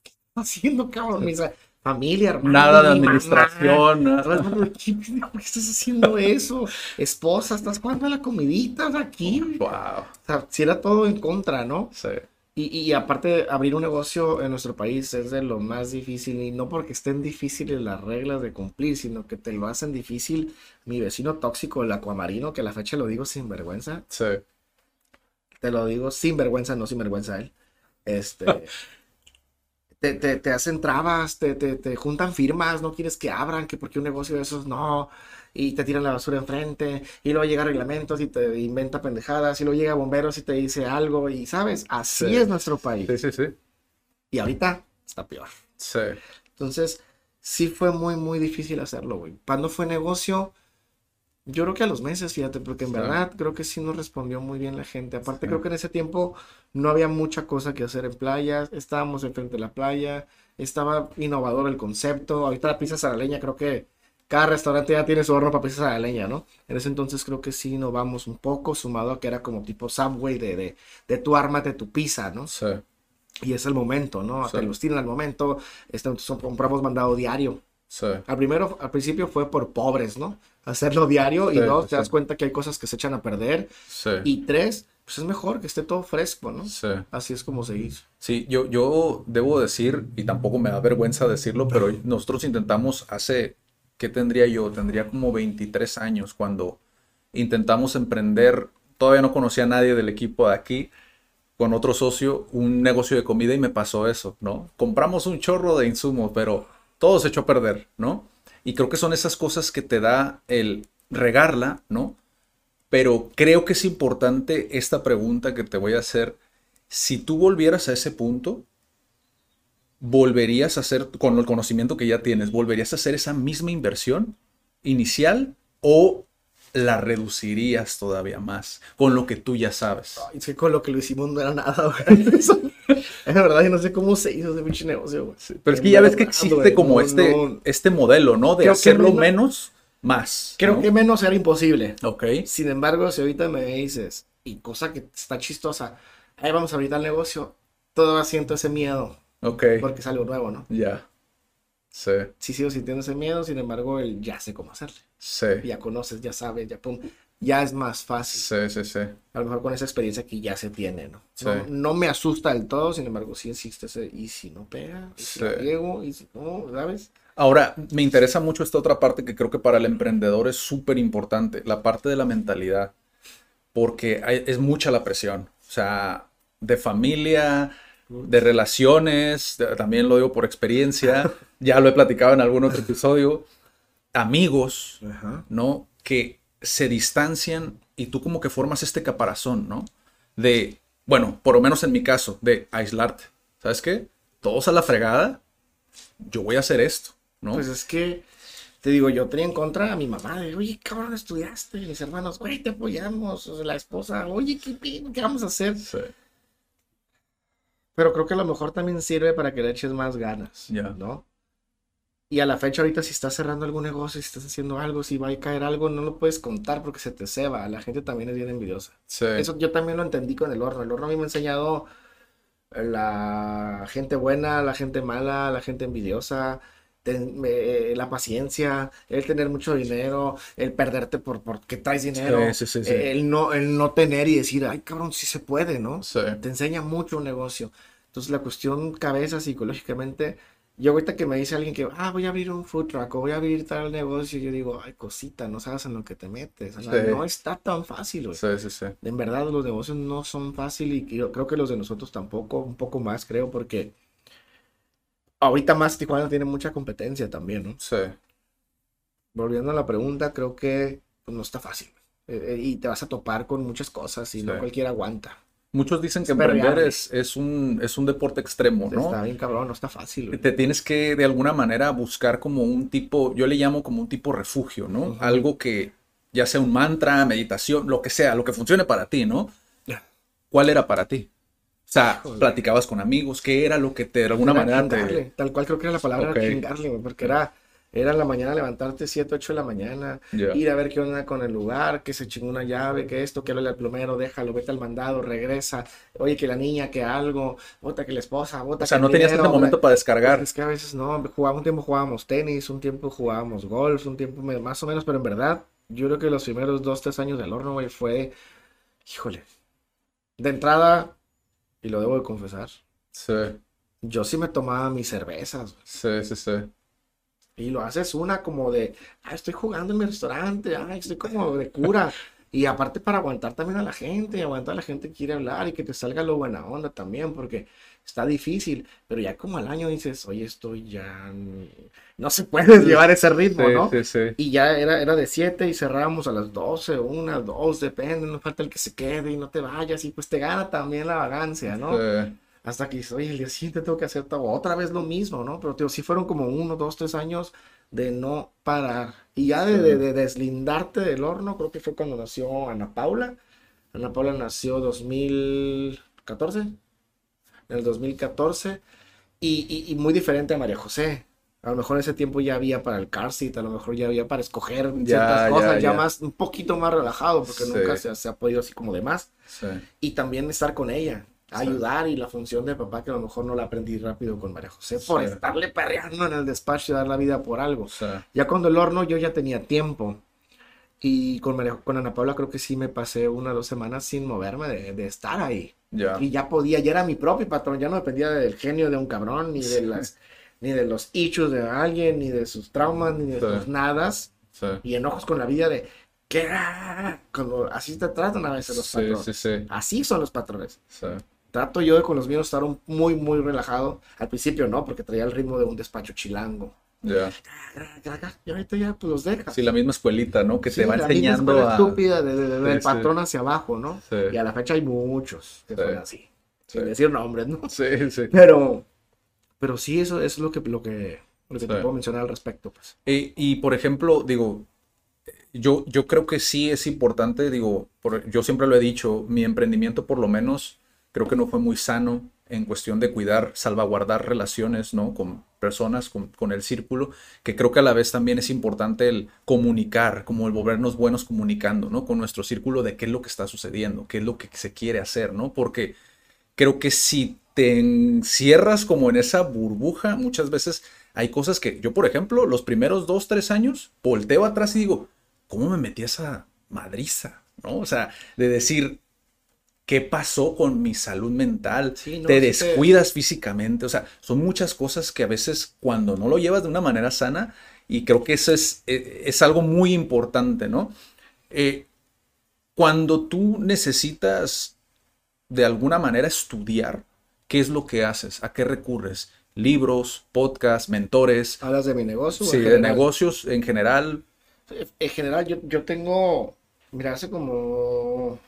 ¿qué estás haciendo, cabrón? Mi familia, hermano, Nada de mi mamá". administración. nada. ¿qué qué estás haciendo eso? Esposa, ¿estás jugando a la comidita aquí? O Wow. sea, si era todo en contra, ¿no? Sí. Y, y aparte, abrir un negocio en nuestro país es de lo más difícil, y no porque estén difíciles las reglas de cumplir, sino que te lo hacen difícil mi vecino tóxico, el acuamarino, que a la fecha lo digo sin vergüenza, Sí. Te lo digo sin vergüenza, no sin vergüenza él. Este, [LAUGHS] te, te, te hacen trabas, te, te, te juntan firmas, no quieres que abran, que porque un negocio de esos no, y te tiran la basura enfrente, y luego llega reglamentos y te inventa pendejadas, y luego llega bomberos y te dice algo, y sabes, así Sí. es nuestro país. Sí, sí, sí. Y ahorita está peor. Sí. Entonces, sí fue muy, muy difícil hacerlo, güey. Cuando fue negocio, yo creo que a los meses, fíjate, porque en Sí. verdad creo que sí nos respondió muy bien la gente. Aparte, Sí. creo que en ese tiempo no había mucha cosa que hacer en playas, estábamos enfrente de la playa, estaba innovador el concepto. Ahorita la pizza leña, creo que cada restaurante ya tiene su horno para pizza leña, ¿no? En ese entonces creo que sí innovamos un poco, sumado a que era como tipo Subway de, de, de tu ármate tu pizza, ¿no? Sí. Y es el momento, ¿no? Sí. Te los tiran al momento. Este, compramos mandado diario. Sí. Al primero, al principio fue por pobres, ¿no? Hacerlo diario. Y dos, te das cuenta que hay cosas que se echan a perder. Sí. Y tres, pues es mejor que esté todo fresco, ¿no? Sí. Así es como se hizo. Sí, yo, yo debo decir, y tampoco me da vergüenza decirlo, pero nosotros intentamos hace, ¿qué tendría yo? Tendría como 23 años cuando intentamos emprender, todavía no conocía a nadie del equipo de aquí, con otro socio, un negocio de comida y me pasó eso, ¿no? Compramos un chorro de insumos, pero todo se echó a perder, ¿no? Y creo que son esas cosas que te da el regarla, ¿no? Pero creo que es importante esta pregunta que te voy a hacer. Si tú volvieras a ese punto, ¿volverías a hacer, con el conocimiento que ya tienes, ¿volverías a hacer esa misma inversión inicial o la reducirías todavía más con lo que tú ya sabes? Ay, es que con lo que lo hicimos no era nada, [LAUGHS] [LAUGHS] Es verdad, yo no sé cómo se hizo ese pinche negocio, güey. Pero es que ya ves que existe como no, este, no. este modelo, ¿no? De Creo hacerlo no- menos, más. Creo ¿no? que menos era imposible. Ok. Sin embargo, si ahorita me dices, y cosa que está chistosa, ahí vamos ahorita al negocio, todavía siento ese miedo, Ok. porque es algo nuevo, ¿no? Ya. Sí. Sí sigo sintiendo ese miedo, sin embargo, el ya sé cómo hacerle. Sí. Ya conoces, ya sabes, ya pum, ya es más fácil. Sí, sí, sí. A lo mejor con esa experiencia que ya se tiene, ¿no? Sí. No, no me asusta del todo, sin embargo, sí existe ese, y si no pega, y si Sí. riego, y si no, ¿sabes? Ahora, me interesa mucho esta otra parte que creo que para el emprendedor es súper importante, la parte de la mentalidad, porque hay- es mucha la presión, o sea, de familia, de relaciones, de- también lo digo por experiencia, [LAUGHS] ya lo he platicado en algún otro episodio, amigos, Ajá. ¿no? Que se distancian y tú como que formas este caparazón, ¿no? De, bueno, por lo menos en mi caso, de aislarte. ¿Sabes qué? Todos a la fregada, yo voy a hacer esto, ¿no? Pues es que, te digo, yo tenía en contra a mi mamá de, oye, cabrón, estudiaste. Mis hermanos, güey, te apoyamos. La esposa, oye, ¿qué? ¿qué vamos a hacer? Sí. Pero creo que a lo mejor también sirve para que le eches más ganas. ¿no? Y a la fecha ahorita si estás cerrando algún negocio, si estás haciendo algo, si va a caer algo, no lo puedes contar porque se te ceba. La gente también es bien envidiosa. Sí. Eso yo también lo entendí con el horno. El horno a mí me ha enseñado la gente buena, la gente mala, la gente envidiosa, ten- eh, la paciencia, el tener mucho dinero, el perderte por porque traes dinero, Sí, sí, eh, el no, el no tener y decir, ay cabrón, sí se puede, ¿no? Te enseña mucho un negocio. Entonces la cuestión cabeza psicológicamente, yo ahorita que me dice alguien que, ah, voy a abrir un food truck o voy a abrir tal negocio, yo digo, ay cosita, no sabes en lo que te metes. O sea, Sí. no está tan fácil, güey. Sí, sí, sí. En verdad los negocios no son fáciles y yo creo que los de nosotros tampoco, un poco más creo, porque ahorita más Tijuana tiene mucha competencia también, ¿no? Sí. Volviendo a la pregunta, creo que pues, no está fácil. Eh, eh, y te vas a topar con muchas cosas y no cualquiera aguanta. Muchos dicen que emprender es, es, un, es un deporte extremo, ¿no? Está bien cabrón, no está fácil. güey. Te tienes que de alguna manera buscar como un tipo, yo le llamo como un tipo refugio, ¿no? Algo que ya sea un mantra, meditación, lo que sea, lo que funcione para ti, ¿no? ¿Cuál era para ti? O sea, platicabas con amigos, ¿qué era lo que te, de alguna Era manera chingarle, te... Tal cual creo que era la palabra Ok. chingarle, güey, porque era, era en la mañana levantarte 7, 8 de la mañana, ir a ver qué onda con el lugar, que se chingó una llave, que esto, que hable al plomero, déjalo, vete al mandado, regresa, oye, que la niña, que algo, bota que la esposa, bota O sea, que no tenías ese momento para descargar. Es que a veces no, jugábamos, un tiempo jugábamos tenis, un tiempo jugábamos golf, un tiempo más o menos, pero en verdad, yo creo que los primeros dos, tres años del horno, güey, fue, híjole, de entrada, y lo debo de confesar, Sí, yo sí me tomaba mis cervezas, güey. sí, sí, sí. Y lo haces una como de, ah, estoy jugando en mi restaurante, ah, estoy como de cura. Y aparte para aguantar también a la gente, aguantar a la gente que quiere hablar y que te salga lo buena onda también, porque está difícil. Pero ya como al año dices, oye, estoy ya... No se puede llevar ese ritmo, Sí, ¿no? sí, sí. Y ya era, era de 7 y cerrábamos a las 12, 1, 2, depende, no falta el que se quede y no te vayas. Y pues te gana también la vagancia, ¿no? Hasta que dices, oye, el día siguiente tengo que hacer otra vez lo mismo, ¿no? Pero, tío, sí fueron como uno, dos, tres años de no parar. Y ya de, de- de deslindarte del horno, creo que fue cuando nació Ana Paula. Ana Paula nació 2014, en el 2014, y, y- y muy diferente a María José. A lo mejor en ese tiempo ya había para el car seat, a lo mejor ya había para escoger ciertas ya, cosas, ya, ya. más, un poquito más relajado, porque Sí. nunca se, se ha podido así como de más Sí. y también estar con ella, Sí. ayudar y la función de papá que a lo mejor no la aprendí rápido con María José por Sí. estarle perreando en el despacho y dar la vida por algo. Sí. Ya cuando el horno yo ya tenía tiempo y con, María- con Ana Paula creo que sí me pasé una o dos semanas sin moverme de, de estar ahí. Ya. Y ya podía, ya era mi propio patrón, ya no dependía del genio de un cabrón, ni de las, ni de los issues de alguien, ni de sus traumas, ni de Sí. sus nadas Sí. y enojos con la vida de que cuando así te tratan a veces los Sí, patrones. sí, sí. Así son los patrones. Trato yo de con los míos estar un- muy, muy relajado. Al principio no, porque traía el ritmo de un despacho chilango. Ya. Y ahorita ya pues los dejas. Sí, la misma escuelita, ¿no? Que Sí, te va la enseñando a... estúpida de- de- de- del Sí, patrón hacia abajo, ¿no? Sí. Y a la fecha hay muchos que son así. Sin decir nombres, ¿no? Sí, sí. Pero, pero sí, eso es lo que, lo que, lo que te puedo mencionar al respecto, pues. Y, y, por ejemplo, digo, yo, yo creo que sí es importante, digo, por- yo siempre lo he dicho, mi emprendimiento por lo menos creo que no fue muy sano en cuestión de cuidar, salvaguardar relaciones, ¿no? Con personas, con, el círculo, que creo que a la vez también es importante el comunicar, como el volvernos buenos comunicando, ¿no? Con nuestro círculo de qué es lo que está sucediendo, qué es lo que se quiere hacer, ¿no? Porque creo que si te encierras como en esa burbuja, muchas veces hay cosas que yo, por ejemplo, los primeros dos, tres años, volteo atrás y digo, ¿cómo me metí a esa madriza? ¿No? O sea, de decir, ¿qué pasó con mi salud mental? Sí, no, te sí te- descuidas físicamente, o sea, son muchas cosas que a veces cuando no lo llevas de una manera sana, y creo que eso es, eh, es algo muy importante, ¿no? Eh, cuando tú necesitas de alguna manera estudiar, ¿qué es lo que haces? ¿A qué recurres? Libros, podcasts, mentores, ¿Hablas de mi negocio? sí, de negocios en general. En general, yo, yo tengo Mira, hace como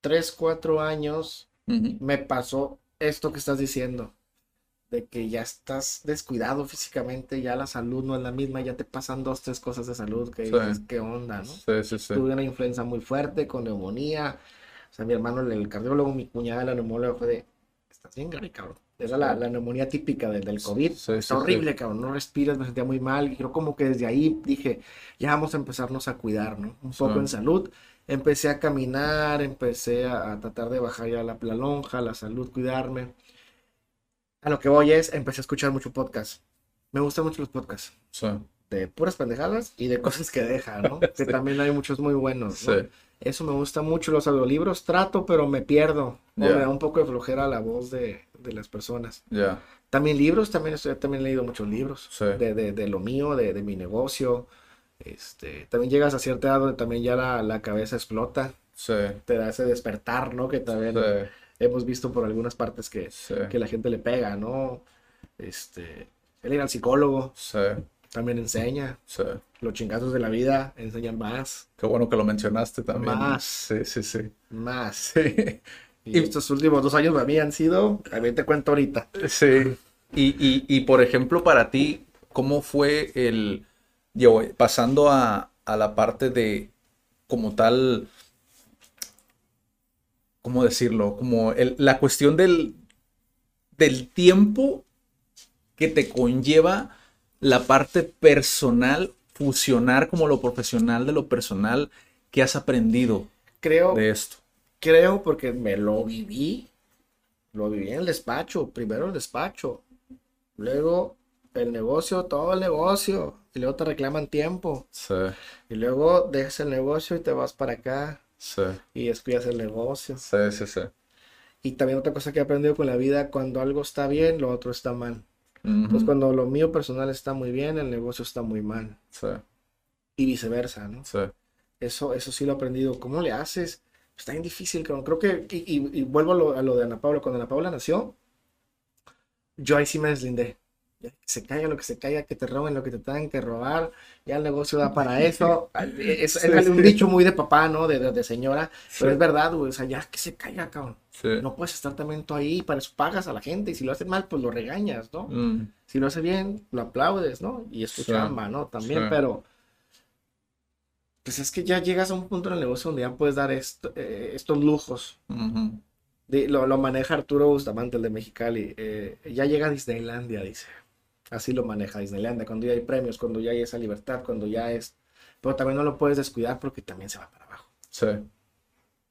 3, 4 años Ujú. me pasó esto que estás diciendo, de que ya estás descuidado físicamente, ya la salud no es la misma, ya te pasan dos, tres cosas de salud que Sí. dices, ¿qué onda, no? Sí, sí, sí. Tuve una influenza muy fuerte con neumonía, o sea, mi hermano, el cardiólogo, mi cuñada, la neumóloga, fue de, estás bien grave, cabrón. Era la, la neumonía típica del, del COVID. Sí, sí, Está sí. horrible, cabrón. No respiras, me sentía muy mal. Y creo como que desde ahí dije, ya vamos a empezarnos a cuidar, ¿no? Un poco Sí. en salud. Empecé a caminar, empecé a, a tratar de bajar ya la, la lonja, la salud, cuidarme. A lo que voy es, empecé a escuchar mucho podcast. Me gustan mucho los podcasts. Sí, De puras pendejadas y de cosas que dejan, ¿no? [LAUGHS] Que también hay muchos muy buenos, ¿no? sí. Eso me gusta mucho. Los audiolibros trato, pero me pierdo. O Ya. me da un poco de flojera la voz de, de las personas. Ya. También libros, también estoy, también he leído muchos libros. Sí. De, de, de lo mío, de, de mi negocio. Este, también llegas a cierta edad donde también ya la, la cabeza explota. Sí. Te da ese despertar, ¿no? Que también Sí. hemos visto por algunas partes que, Sí. que la gente le pega, ¿no? Este, el ir al psicólogo Sí. también enseña. Sí. Los chingazos de la vida enseñan más, Qué bueno que lo mencionaste también. Más. Sí, sí, sí. más. Sí. Y estos últimos dos años para mí han sido, a ver, te cuento ahorita. Sí. Y, y, y por ejemplo, para ti, ¿cómo fue el, yo, pasando a, a la parte de, como tal, ¿cómo decirlo? Como el- la cuestión del, del tiempo que te conlleva la parte personal, fusionar como lo profesional de lo personal que has aprendido Creo, de esto. creo porque me lo viví. Lo viví en el despacho. Primero el despacho. Luego el negocio, todo el negocio. Y luego te reclaman tiempo. Sí, Y luego dejas el negocio y te vas para acá. sí, Y descuidas el negocio. sí, sí, sí. Y también otra cosa que he aprendido con la vida, cuando algo está bien, lo otro está mal. Entonces Ujú. cuando lo mío personal está muy bien, el negocio está muy mal. Sí, Y viceversa, ¿no? sí. Eso, eso sí lo he aprendido. ¿Cómo le haces? Está bien difícil. Creo que, y, y- y vuelvo a lo, a lo de Ana Paula. Cuando Ana Paula nació, yo ahí sí me deslindé. Se caiga lo que se caiga, que te roben lo que te tengan que robar. Ya el negocio da para [LAUGHS] eso. Es, es Sí, un sí. dicho muy de papá, ¿no? De, de, de señora. Pero es verdad, güey. O sea, ya que se caiga, cabrón. No puedes estar también tú ahí. Para eso pagas a la gente. Y si lo haces mal, pues lo regañas, ¿no? Mm, Si lo hace bien, lo aplaudes, ¿no? Y es tu chamba, ¿no? También, pero pues es que ya llegas a un punto en el negocio donde ya puedes dar esto- eh, estos lujos. Di- lo, lo maneja Arturo Bustamante, el de Mexicali. eh, ya llega a Disneylandia, dice. Así lo maneja Disneylandia, cuando ya hay premios, cuando ya hay esa libertad, cuando ya es... Pero también no lo puedes descuidar porque también se va para abajo, Sí,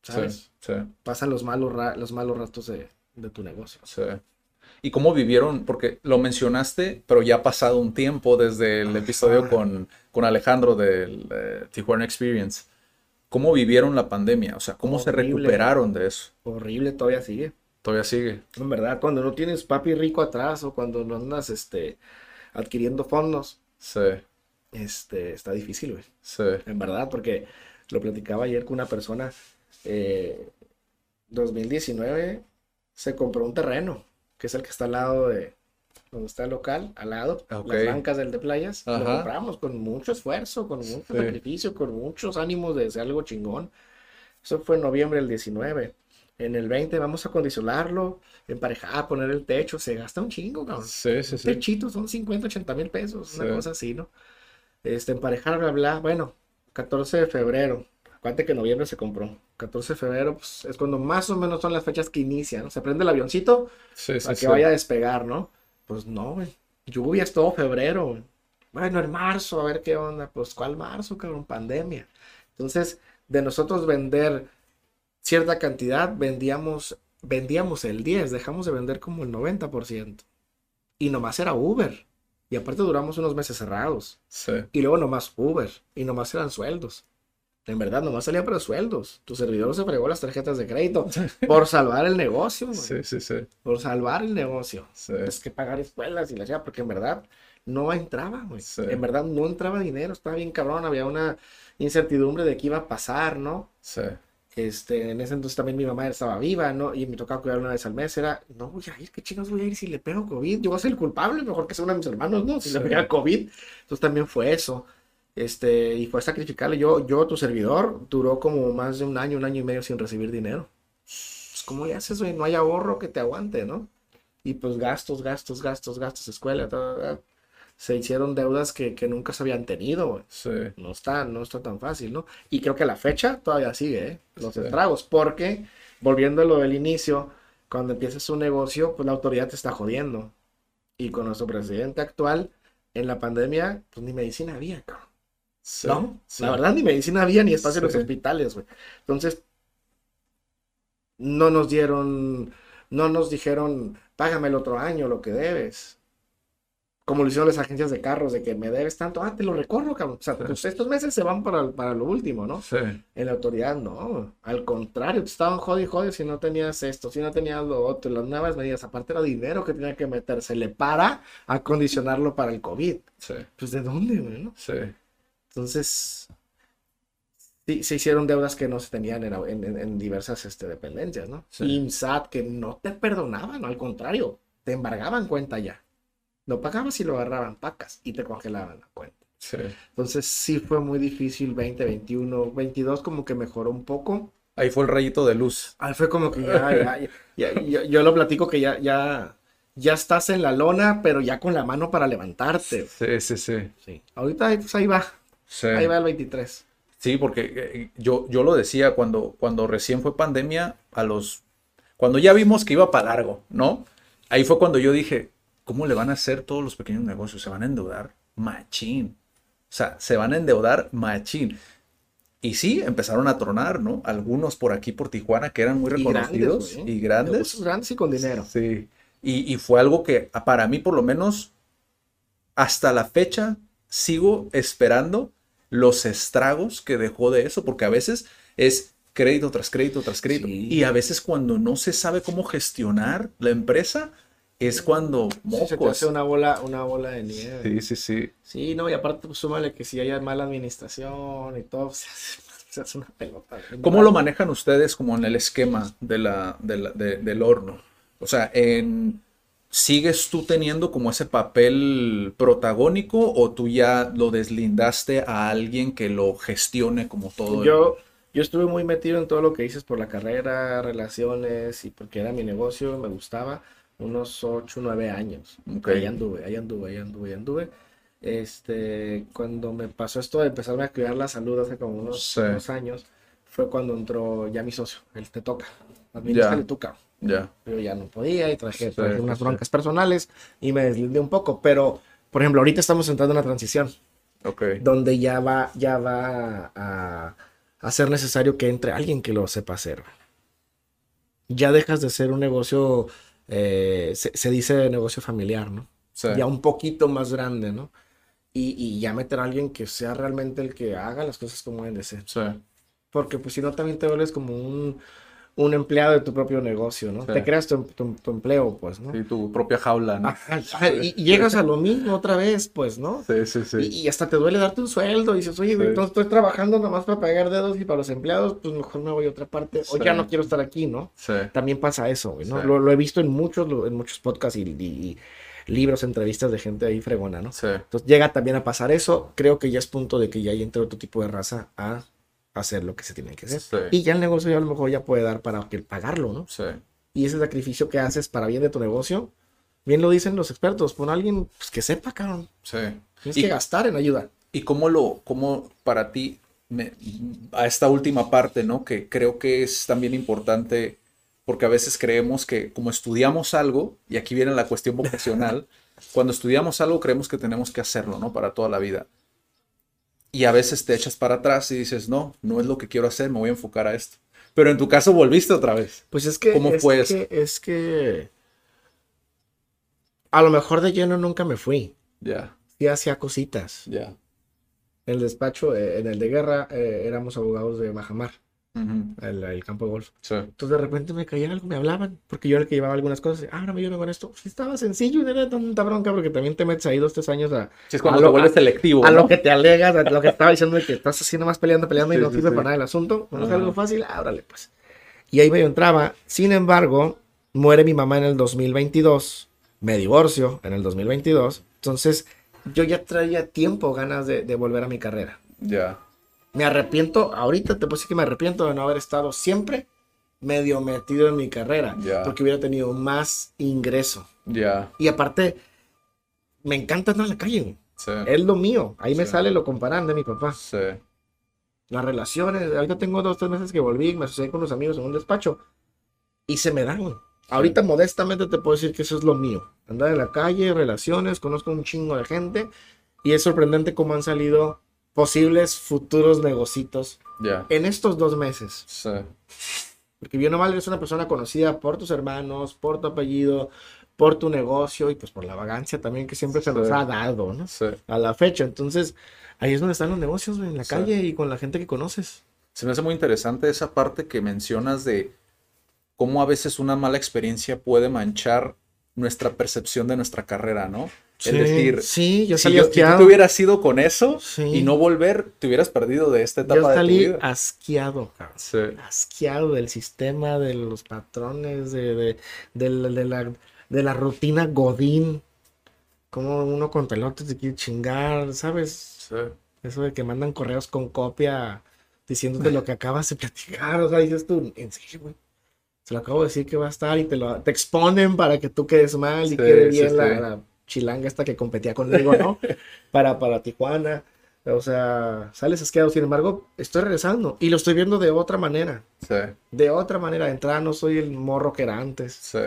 ¿sabes? sí, sí, Pasan los malos, ra- los malos ratos de, de tu negocio. sí. ¿Y cómo vivieron? Porque lo mencionaste, pero ya ha pasado un tiempo desde el episodio con, con Alejandro del eh, Tijuana Experience. ¿Cómo vivieron la pandemia? O sea, ¿cómo se recuperaron de eso? Horrible, todavía sigue. Todavía sigue. En verdad, cuando no tienes papi rico atrás o cuando no andas este, adquiriendo fondos, Sí, este, está difícil, güey. sí, En verdad, porque lo platicaba ayer con una persona. eh, 2019 se compró un terreno, que es el que está al lado de donde está el local, al lado, Ok. las bancas del de playas. Lo compramos con mucho esfuerzo, con mucho Sí. sacrificio, con muchos ánimos de hacer algo chingón. Eso fue en noviembre del 19. En el 20 vamos a condicionarlo, emparejar, poner el techo. Se gasta un chingo, cabrón. sí, sí, sí. techito son 50, 80 mil pesos, una Sí. cosa así, ¿no? Este, emparejar, bla, bla. Bueno, 14 de febrero. Acuérdate que en noviembre se compró. 14 de febrero, pues es cuando más o menos son las fechas que inician, ¿no? Se prende el avioncito Sí, sí, para que sí. vaya a despegar, ¿no? Pues no, güey. Lluvias todo febrero, güey. Bueno, en marzo, a ver qué onda. Pues, ¿cuál marzo, cabrón? Pandemia. Entonces, de nosotros vender cierta cantidad, vendíamos, vendíamos el 10, dejamos de vender como el 90%. Y nomás era Uber. Y aparte duramos unos meses cerrados. Sí, Y luego nomás Uber. Y nomás eran sueldos. En verdad, nomás salía para sueldos. Tu servidor se fregó las tarjetas de crédito por salvar el negocio, güey. sí, sí, sí. Por salvar el negocio. Sí. Es que pagar escuelas y la chingada, porque en verdad no entraba, güey. Sí. En verdad no entraba dinero, estaba bien cabrón, había una incertidumbre de qué iba a pasar, ¿no? Sí, Este, en ese entonces también mi mamá estaba viva, ¿no? Y me tocaba cuidar una vez al mes, era, no voy a ir, ¿qué chingados voy a ir si le pego COVID? Yo voy a ser el culpable, mejor que sea uno de mis hermanos, ¿no? Si le pega COVID. Entonces también fue eso. Este, y fue sacrificarle. Yo, yo, tu servidor, duró como más de un año, un año y medio sin recibir dinero. Pues, ¿cómo le haces, güey? No hay ahorro que te aguante, ¿no? Y pues gastos, gastos, gastos, gastos, escuela, todo, todo. Se hicieron deudas que, que nunca se habían tenido, güey. Sí. No está, no está tan fácil, ¿no? Y creo que la fecha todavía sigue, ¿eh? Los Sí. estragos, porque, volviendo a lo del inicio, cuando empiezas un negocio, pues la autoridad te está jodiendo. Y con nuestro presidente actual, en la pandemia, pues ni medicina había, cabrón. Sí. ¿No? Sí. La verdad, ni medicina había, ni espacio en los hospitales, güey. Entonces, no nos dieron, no nos dijeron, págame el otro año lo que debes. Como lo hicieron las agencias de carros, de que me debes tanto, ah, te lo recorro, cabrón. O sea, pues estos meses se van para, para lo último, ¿no? Sí. En la autoridad, no. Al contrario, te estaban jodido y jodido si no tenías esto, si no tenías lo otro, las nuevas medidas. Aparte era dinero que tenía que meterse para acondicionarlo para el COVID. Sí. Pues, ¿de dónde, güey, no? Sí. Entonces, sí, se hicieron deudas que no se tenían en, en- en- en diversas este, dependencias, ¿no? Sí. IMSAT, que no te perdonaban, al contrario, te embargaban cuenta ya. No pagabas y lo agarraban pacas y te congelaban la cuenta. Sí. Entonces, sí fue muy difícil 20, 21, 22 como que mejoró un poco. Ahí fue el rayito de luz. Ahí fue como que [LAUGHS] ya, ya, yo, yo lo platico que ya, ya, ya estás en la lona, pero ya con la mano para levantarte. Sí, sí, sí. Sí. Ahorita pues, ahí va, Sí. ahí va el 23. Sí, porque eh, yo, yo lo decía cuando, cuando recién fue pandemia, a los. Cuando ya vimos que iba para largo, ¿no? Ahí fue cuando yo dije, ¿cómo le van a hacer todos los pequeños negocios? Se van a endeudar machín. O sea, se van a endeudar machín. Y sí, empezaron a tronar, ¿no? Algunos por aquí, por Tijuana, que eran muy Y grandes, reconocidos y grandes. Negocios grandes y con dinero. Sí. Y, y fue algo que para mí, por lo menos, hasta la fecha, sigo esperando los estragos que dejó de eso, porque a veces es crédito tras crédito tras crédito. Sí. Y a veces cuando no se sabe cómo gestionar la empresa, es cuando se te hace una bola, una bola de nieve. Sí, sí, sí. Sí, no, y aparte pues, súmale que si hay mala administración y todo, [LAUGHS] se hace, se hace una pelota. ¿Cómo lo manejan ustedes como en el esquema de la, de la- de- del horno? O sea, en, ¿sigues tú teniendo como ese papel protagónico o tú ya lo deslindaste a alguien que lo gestione como todo? el- Yo, yo estuve muy metido en todo lo que dices por la carrera, relaciones y porque era mi negocio, me gustaba, unos 8, 9 años. Ahí anduve, ahí anduve, ahí anduve, ahí anduve. Este, cuando me pasó esto de empezarme a cuidar la salud hace como unos, Sí. unos años, fue cuando entró ya mi socio, él te toca, administrale Ya. tú, cabrón. Ya. Yo ya no podía y traje, Sí, unas sí. broncas personales y me deslindé un poco, pero por ejemplo, ahorita estamos entrando en una transición Ok. donde ya va, ya va a, a ser necesario que entre alguien que lo sepa hacer. Ya dejas de ser un negocio, eh, se, se dice negocio familiar, ¿no? Sí. Ya un poquito más grande, ¿no? Y, y ya meter a alguien que sea realmente el que haga las cosas como deben de ser. Sí. Porque pues si no también te vuelves como un, un empleado de tu propio negocio, ¿no? Sí. Te creas tu, tu- tu empleo, pues, ¿no? Sí, tu propia jaula, ¿no? Ajá, y, y llegas a lo mismo otra vez, pues, ¿no? Sí, sí, sí. Y, y hasta te duele darte un sueldo. Y dices, oye, güey, Sí. estoy trabajando nada más para pagar dedos y para los empleados, pues mejor me voy a otra parte. O ya no quiero estar aquí, ¿no? Sí. También pasa eso, güey, ¿no? Lo, lo he visto en muchos, lo- en muchos podcasts y, y- y libros, entrevistas de gente ahí fregona, ¿no? Sí. Entonces llega también a pasar eso. Creo que ya es punto de que ya entre otro tipo de raza a hacer lo que se tiene que hacer. Sí. Y ya el negocio ya a lo mejor ya puede dar para que pagarlo, ¿no? Sí. Y ese sacrificio que haces para bien de tu negocio, bien lo dicen los expertos, pon a alguien pues, que sepa, cabrón. Sí. Tienes Y- que gastar en ayuda. ¿Y cómo lo, cómo para ti, me- a esta última parte, ¿no? Que creo que es también importante, porque a veces creemos que como estudiamos algo, y aquí viene la cuestión vocacional, [LAUGHS] cuando estudiamos algo creemos que tenemos que hacerlo, ¿no? Para toda la vida. Y a veces te echas para atrás y dices, no, no es lo que quiero hacer, me voy a enfocar a esto. Pero en tu caso volviste otra vez. Pues es que. ¿Cómo es fue que, es que. A lo mejor de lleno nunca me fui. Ya, Sí hacía cositas. ya. En el despacho, eh, en el de guerra, eh, éramos abogados de Bajamar, El, el campo de golf. Sí. Entonces de repente me caía algo, me hablaban, porque yo era el que llevaba algunas cosas. Ah, no me ayudan con esto. Sí, estaba sencillo y no era tanta bronca, porque también te metes ahí dos, tres años a, Sí, es cuando a te lo- vuelves selectivo, a ¿no? lo que te alegas, a lo que estaba diciendo de que estás haciendo más peleando, peleando y no sirve sí. para nada el asunto. No es algo fácil, ábrale pues. Y ahí medio entraba. Sin embargo, muere mi mamá en el 2022, me divorcio en el 2022. Entonces yo ya traía tiempo ganas de, de volver a mi carrera. Ya. Me arrepiento, ahorita te puedo decir que me arrepiento de no haber estado siempre medio metido en mi carrera, porque hubiera tenido más ingreso. Ya. Y aparte, me encanta andar en la calle. Sí. Es lo mío. Ahí me sale lo comparan de mi papá. Sí. Las relaciones. Ahorita tengo dos, tres meses que volví, me asocié con unos amigos en un despacho. Y se me dan. Ahorita modestamente te puedo decir que eso es lo mío. Andar en la calle, relaciones, conozco un chingo de gente. Y es sorprendente cómo han salido posibles futuros negocitos en estos dos meses. Sí. Porque bien o mal eres una persona conocida por tus hermanos, por tu apellido, por tu negocio y pues por la vagancia también que siempre se nos ha dado, ¿no? Sí. A la fecha. Entonces, ahí es donde están los negocios, en la calle y con la gente que conoces. Se me hace muy interesante esa parte que mencionas de cómo a veces una mala experiencia puede manchar nuestra percepción de nuestra carrera, ¿no? Sí, es decir, sí, yo si, yo- si tú te hubieras ido con eso Sí. y no volver, te hubieras perdido de esta etapa Yo de tu vida. asqueado, cabrón. Sí. Asqueado del sistema, de los patrones, de, de, de la, de la- rutina Godín. Como uno con pelotes te quiere chingar, ¿sabes? Eso de que mandan correos con copia diciéndote lo que acabas de platicar. O sea, dices tú, en serio, güey. Se lo acabo de decir que va a estar y te lo te exponen para que tú quedes mal y Sí, quede sí, bien la, sí. la chilanga esta que competía conmigo, ¿no? [LAUGHS] para, para Tijuana. O sea, sales asqueado. Sin embargo, estoy regresando y lo estoy viendo de otra manera. Sí. De otra manera. De entrada no soy el morro que era antes Sí.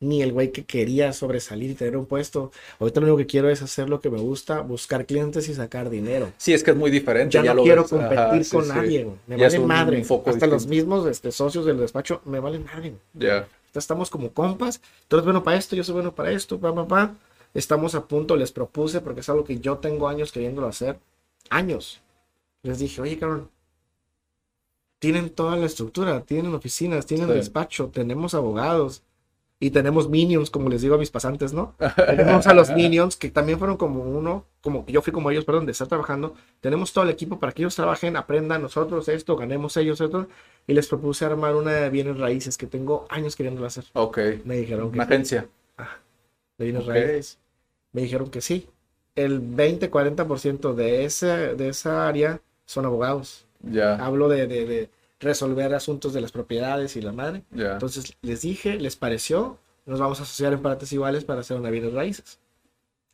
ni el güey que quería sobresalir y tener un puesto. Ahorita lo único que quiero es hacer lo que me gusta, buscar clientes y sacar dinero. Sí, es que es muy diferente. Ya, no lo quiero ves. competir Ajá, sí, con sí. nadie, güey. Me Ya vale madre. Hasta los distinto. mismos este, socios del despacho me valen madre. Ya. Ahorita estamos como compas. Tú eres bueno para esto, yo soy bueno para esto, pa, pa, pa. Estamos a punto, les propuse, porque es algo que yo tengo años queriéndolo hacer. Años. Les dije, oye, cabrón. Tienen toda la estructura, tienen oficinas, tienen Sí. despacho, tenemos abogados y tenemos minions, como les digo a mis pasantes, ¿no? [LAUGHS] tenemos a los minions que también fueron como uno, como que yo fui como ellos, perdón, de estar trabajando. Tenemos todo el equipo para que ellos trabajen, aprendan nosotros esto, ganemos ellos esto. Y les propuse armar una de bienes raíces que tengo años queriéndolo hacer. Ok. Me dijeron que Una agencia. De bienes raíces. Me dijeron que sí. El 20-40% de, ese, de esa área son abogados. Ya. Hablo de, de- de resolver asuntos de las propiedades y la madre. Ya. Entonces les dije, les pareció, nos vamos a asociar en partes iguales para hacer una bienes raíces.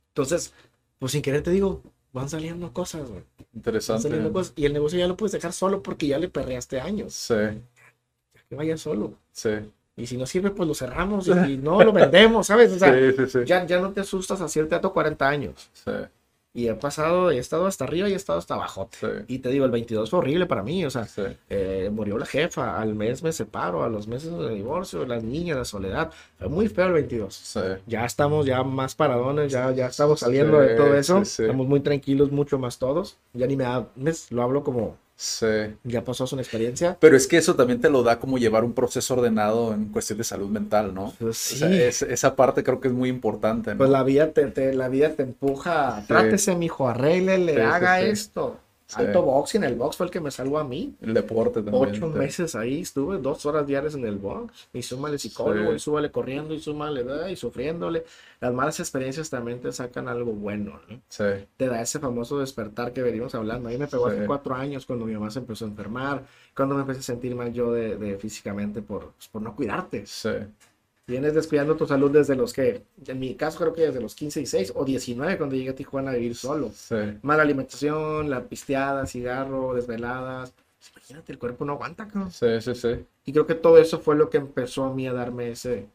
Entonces, pues sin querer te digo, van saliendo cosas, güey. Interesante. saliendo cosas. Y el negocio ya lo puedes dejar solo porque ya le perreaste años. Sí. Que vaya solo. Sí. Y si no sirve, pues lo cerramos y, y [LAUGHS] no lo vendemos, ¿sabes? O sea, sí, sí, sí. ya, ya no te asustas a cierta edad, 40 años. Y he pasado, he estado hasta arriba y he estado hasta abajo. Y te digo, el 22 fue horrible para mí, o sea, eh, murió la jefa, al mes me separo, a los meses de divorcio, las niñas, la soledad. Fue muy feo el 22. Sí. Ya estamos ya más paradones, ya, ya estamos saliendo de todo eso. Estamos muy tranquilos, mucho más todos. Ya ni me da, lo hablo como, Sí. ya pasó su experiencia. Pero es que eso también te lo da como llevar un proceso ordenado en cuestión de salud mental, ¿no? Pues O sea, sí. es- esa parte creo que es muy importante, ¿no? Pues la vida te, te- la vida te empuja, Sí. trátese, mijo, arréglele, Sí, haga sí. Esto. Sí. Alto boxing, el box fue el que me salvó a mí. El deporte también. Ocho meses ahí, estuve dos horas diarias en el box. Y súmale psicólogo, Sí. y súmale corriendo, y súmale, y sufriéndole. Las malas experiencias también te sacan algo bueno, ¿no? Sí. Te da ese famoso despertar que venimos hablando. A mí me pegó hace cuatro años cuando mi mamá se empezó a enfermar, cuando me empecé a sentir mal yo de, de físicamente por, pues, por no cuidarte. Sí. Vienes descuidando tu salud desde los que, en mi caso creo que desde los 15 y 6 o 19 cuando llegué a Tijuana a vivir solo. Sí. Mala alimentación, la pisteada, cigarro, desveladas. Pues, imagínate, el cuerpo no aguanta, cabrón. Sí, sí, sí. Y creo que todo eso fue lo que empezó a mí a darme ese,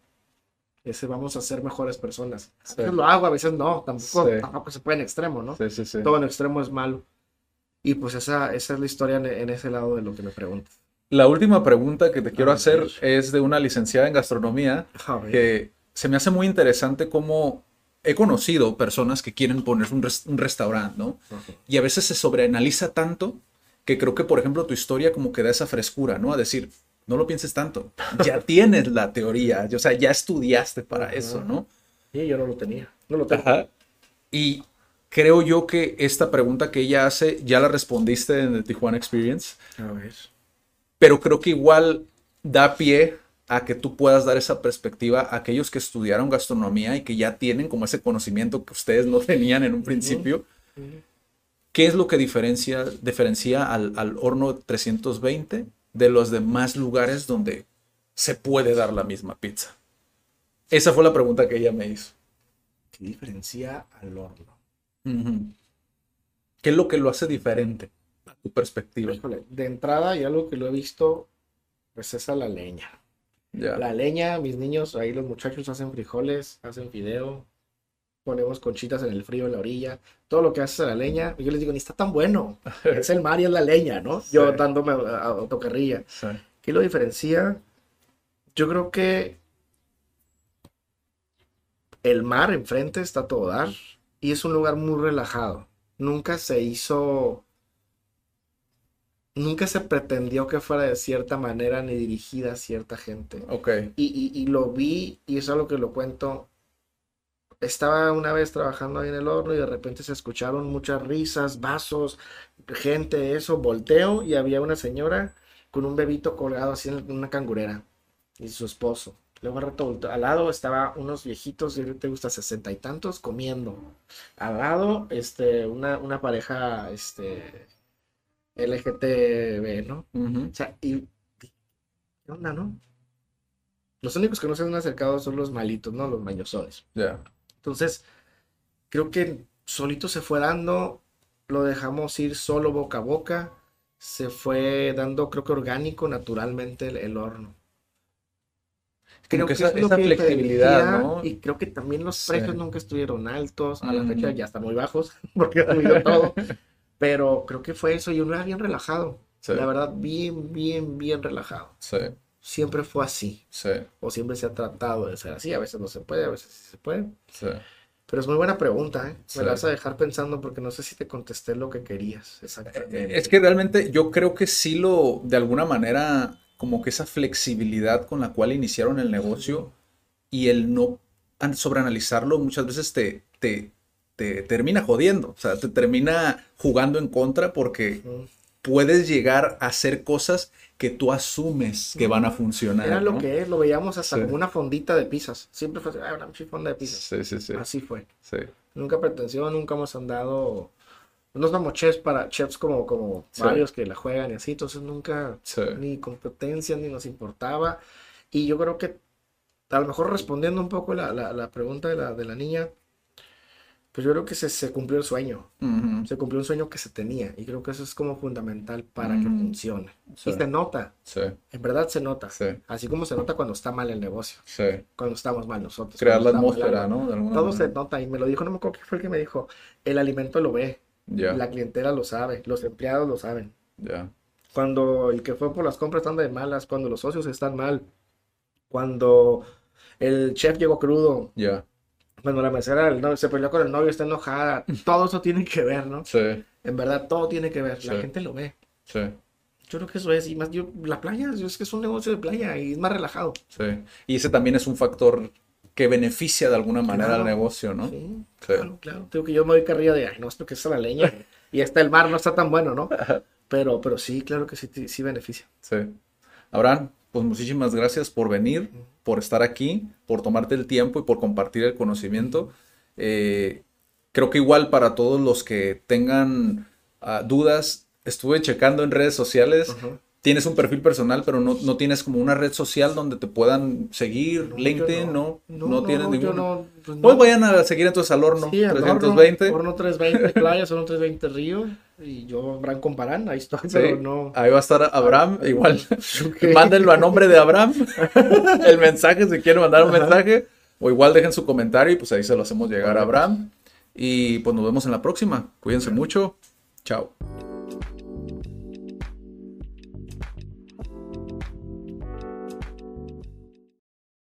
ese vamos a ser mejores personas. A Sí. veces lo hago, a veces no, tampoco, Sí. tampoco se puede en extremo, ¿no? Sí, sí, sí. Todo en extremo es malo. Y pues esa, esa es la historia en, en ese lado de lo que me preguntas. La última pregunta que te quiero hacer es de una licenciada en gastronomía que se me hace muy interesante cómo he conocido personas que quieren poner un, res- un restaurante, ¿no? Y a veces se sobreanaliza tanto que creo que, por ejemplo, tu historia como que da esa frescura, ¿no? A decir, no lo pienses tanto, ya [LAUGHS] tienes la teoría, o sea, ya estudiaste para eso, ¿no? Sí, yo no lo tenía. No lo tengo. Ajá. Y creo yo que esta pregunta que ella hace ya la respondiste en el Tijuana Experience, A ver. Pero creo que igual da pie a que tú puedas dar esa perspectiva a aquellos que estudiaron gastronomía y que ya tienen como ese conocimiento que ustedes no [LAUGHS] tenían en un principio. ¿Qué es lo que diferencia, diferencia al, al horno 320 de los demás lugares donde se puede dar la misma pizza? Esa fue la pregunta que ella me hizo. ¿Qué diferencia al horno? ¿Qué es lo que lo hace diferente tu perspectiva? Híjole, de entrada, y algo que lo he visto, pues es a la leña. La leña, mis niños, ahí los muchachos hacen frijoles, hacen fideo, ponemos conchitas en el frío en la orilla, todo lo que haces a la leña, y yo les digo, ni está tan bueno, [LAUGHS] es el mar y es la leña, ¿no? Yo dándome a- autocarrilla. Sí. ¿Qué lo diferencia? Yo creo que el mar enfrente está todo dar y es un lugar muy relajado. Nunca se hizo, nunca se pretendió que fuera de cierta manera ni dirigida a cierta gente. Ok. Y, y- y lo vi, y es algo que lo cuento. Estaba una vez trabajando ahí en el horno y de repente se escucharon muchas risas, vasos, gente, eso, volteo y había una señora con un bebito colgado así en una cangurera y su esposo. Luego al rato al lado estaba unos viejitos, de te gusta sesenta y tantos, comiendo. Al lado, este, una, una pareja, este, LGTB, ¿no? O sea, y. ¿Qué onda, no? Los únicos que no se han acercado son los malitos, ¿no? Los mañosones. Ya. Entonces, creo que solito se fue dando, lo dejamos ir solo boca a boca, se fue dando, creo que orgánico, naturalmente el, el horno. Como que esa- es esa que flexibilidad, ¿no? Y creo que también los Sí. precios nunca estuvieron altos, a la fecha ya están muy bajos, [LAUGHS] porque ha subido todo. Pero creo que fue eso, y uno era bien relajado. Sí. La verdad, bien, bien, bien relajado. Sí. Siempre fue así Sí. o siempre se ha tratado de ser así. A veces no se puede, a veces sí se puede. Sí. Pero es muy buena pregunta, ¿eh? Me la vas a dejar pensando porque no sé si te contesté lo que querías exactamente. Es que realmente yo creo que sí lo, de alguna manera, como que esa flexibilidad con la cual iniciaron el negocio y el no an- sobreanalizarlo muchas veces te, te, te termina jodiendo, o sea, te termina jugando en contra porque Ujú. puedes llegar a hacer cosas que tú asumes que van a funcionar. Era lo ¿no? que es, lo veíamos hasta Sí. como una fondita de pizzas. Siempre fue así, ah, una fonda de pizzas. Sí, sí, sí. Así fue. sí. Nunca pretensión, nunca hemos andado. No somos chefs para chefs como, como Sí. varios que la juegan y así, entonces nunca Sí. ni competencia ni nos importaba. Y yo creo que a lo mejor respondiendo un poco la, la, la pregunta de la, de la niña, pues yo creo que se, se cumplió el sueño. Se cumplió un sueño que se tenía y creo que eso es como fundamental para que funcione. Sí. Y se nota, Sí, en verdad se nota. sí, Así como se nota cuando está mal el negocio, cuando estamos mal nosotros. Crear la mal atmósfera. ¿no? De Todo se nota y me lo dijo, no me acuerdo qué fue el que me dijo. El alimento lo ve, la clientela lo sabe, los empleados lo saben. ya. Cuando el que fue por las compras anda de malas, cuando los socios están mal, cuando el chef llegó crudo, Ya, cuando la mesera del novio se peleó con el novio, está enojada, todo eso tiene que ver, ¿no? sí, En verdad, todo tiene que ver, la Sí. gente lo ve. sí, Yo creo que eso es, y más yo, la playa, yo- es que es un negocio de playa y es más relajado. sí. Y ese también es un factor que beneficia de alguna manera al Claro. negocio, ¿no? Sí, Sí. claro, claro. Tengo que yo me doy carrilla de, ay, no, es porque es la leña [LAUGHS] y está el mar, no está tan bueno, ¿no? Pero, pero sí, claro que sí, sí beneficia. Sí. Abraham, pues muchísimas gracias por venir, por estar aquí, por tomarte el tiempo y por compartir el conocimiento. Eh, creo que igual para todos los que tengan ah, dudas, estuve checando en redes sociales. Tienes un perfil personal, pero no, no tienes como una red social donde te puedan seguir. No, LinkedIn, no. No, ninguna. no, pues. Pues vayan a seguir entonces al horno Sí, al horno, 320. Horno 320 Playas, Horno 320 Río. Y yo, Bran Comparán, ahí estoy, Sí, pero no. Ahí va a estar Abraham, igual. [LAUGHS] Ok. [LAUGHS] Mándenlo a nombre de Abraham. [LAUGHS] el mensaje, si quieren mandar un mensaje. O igual dejen su comentario y pues ahí se lo hacemos llegar a Abraham. Y pues nos vemos en la próxima. Cuídense mucho. Chao.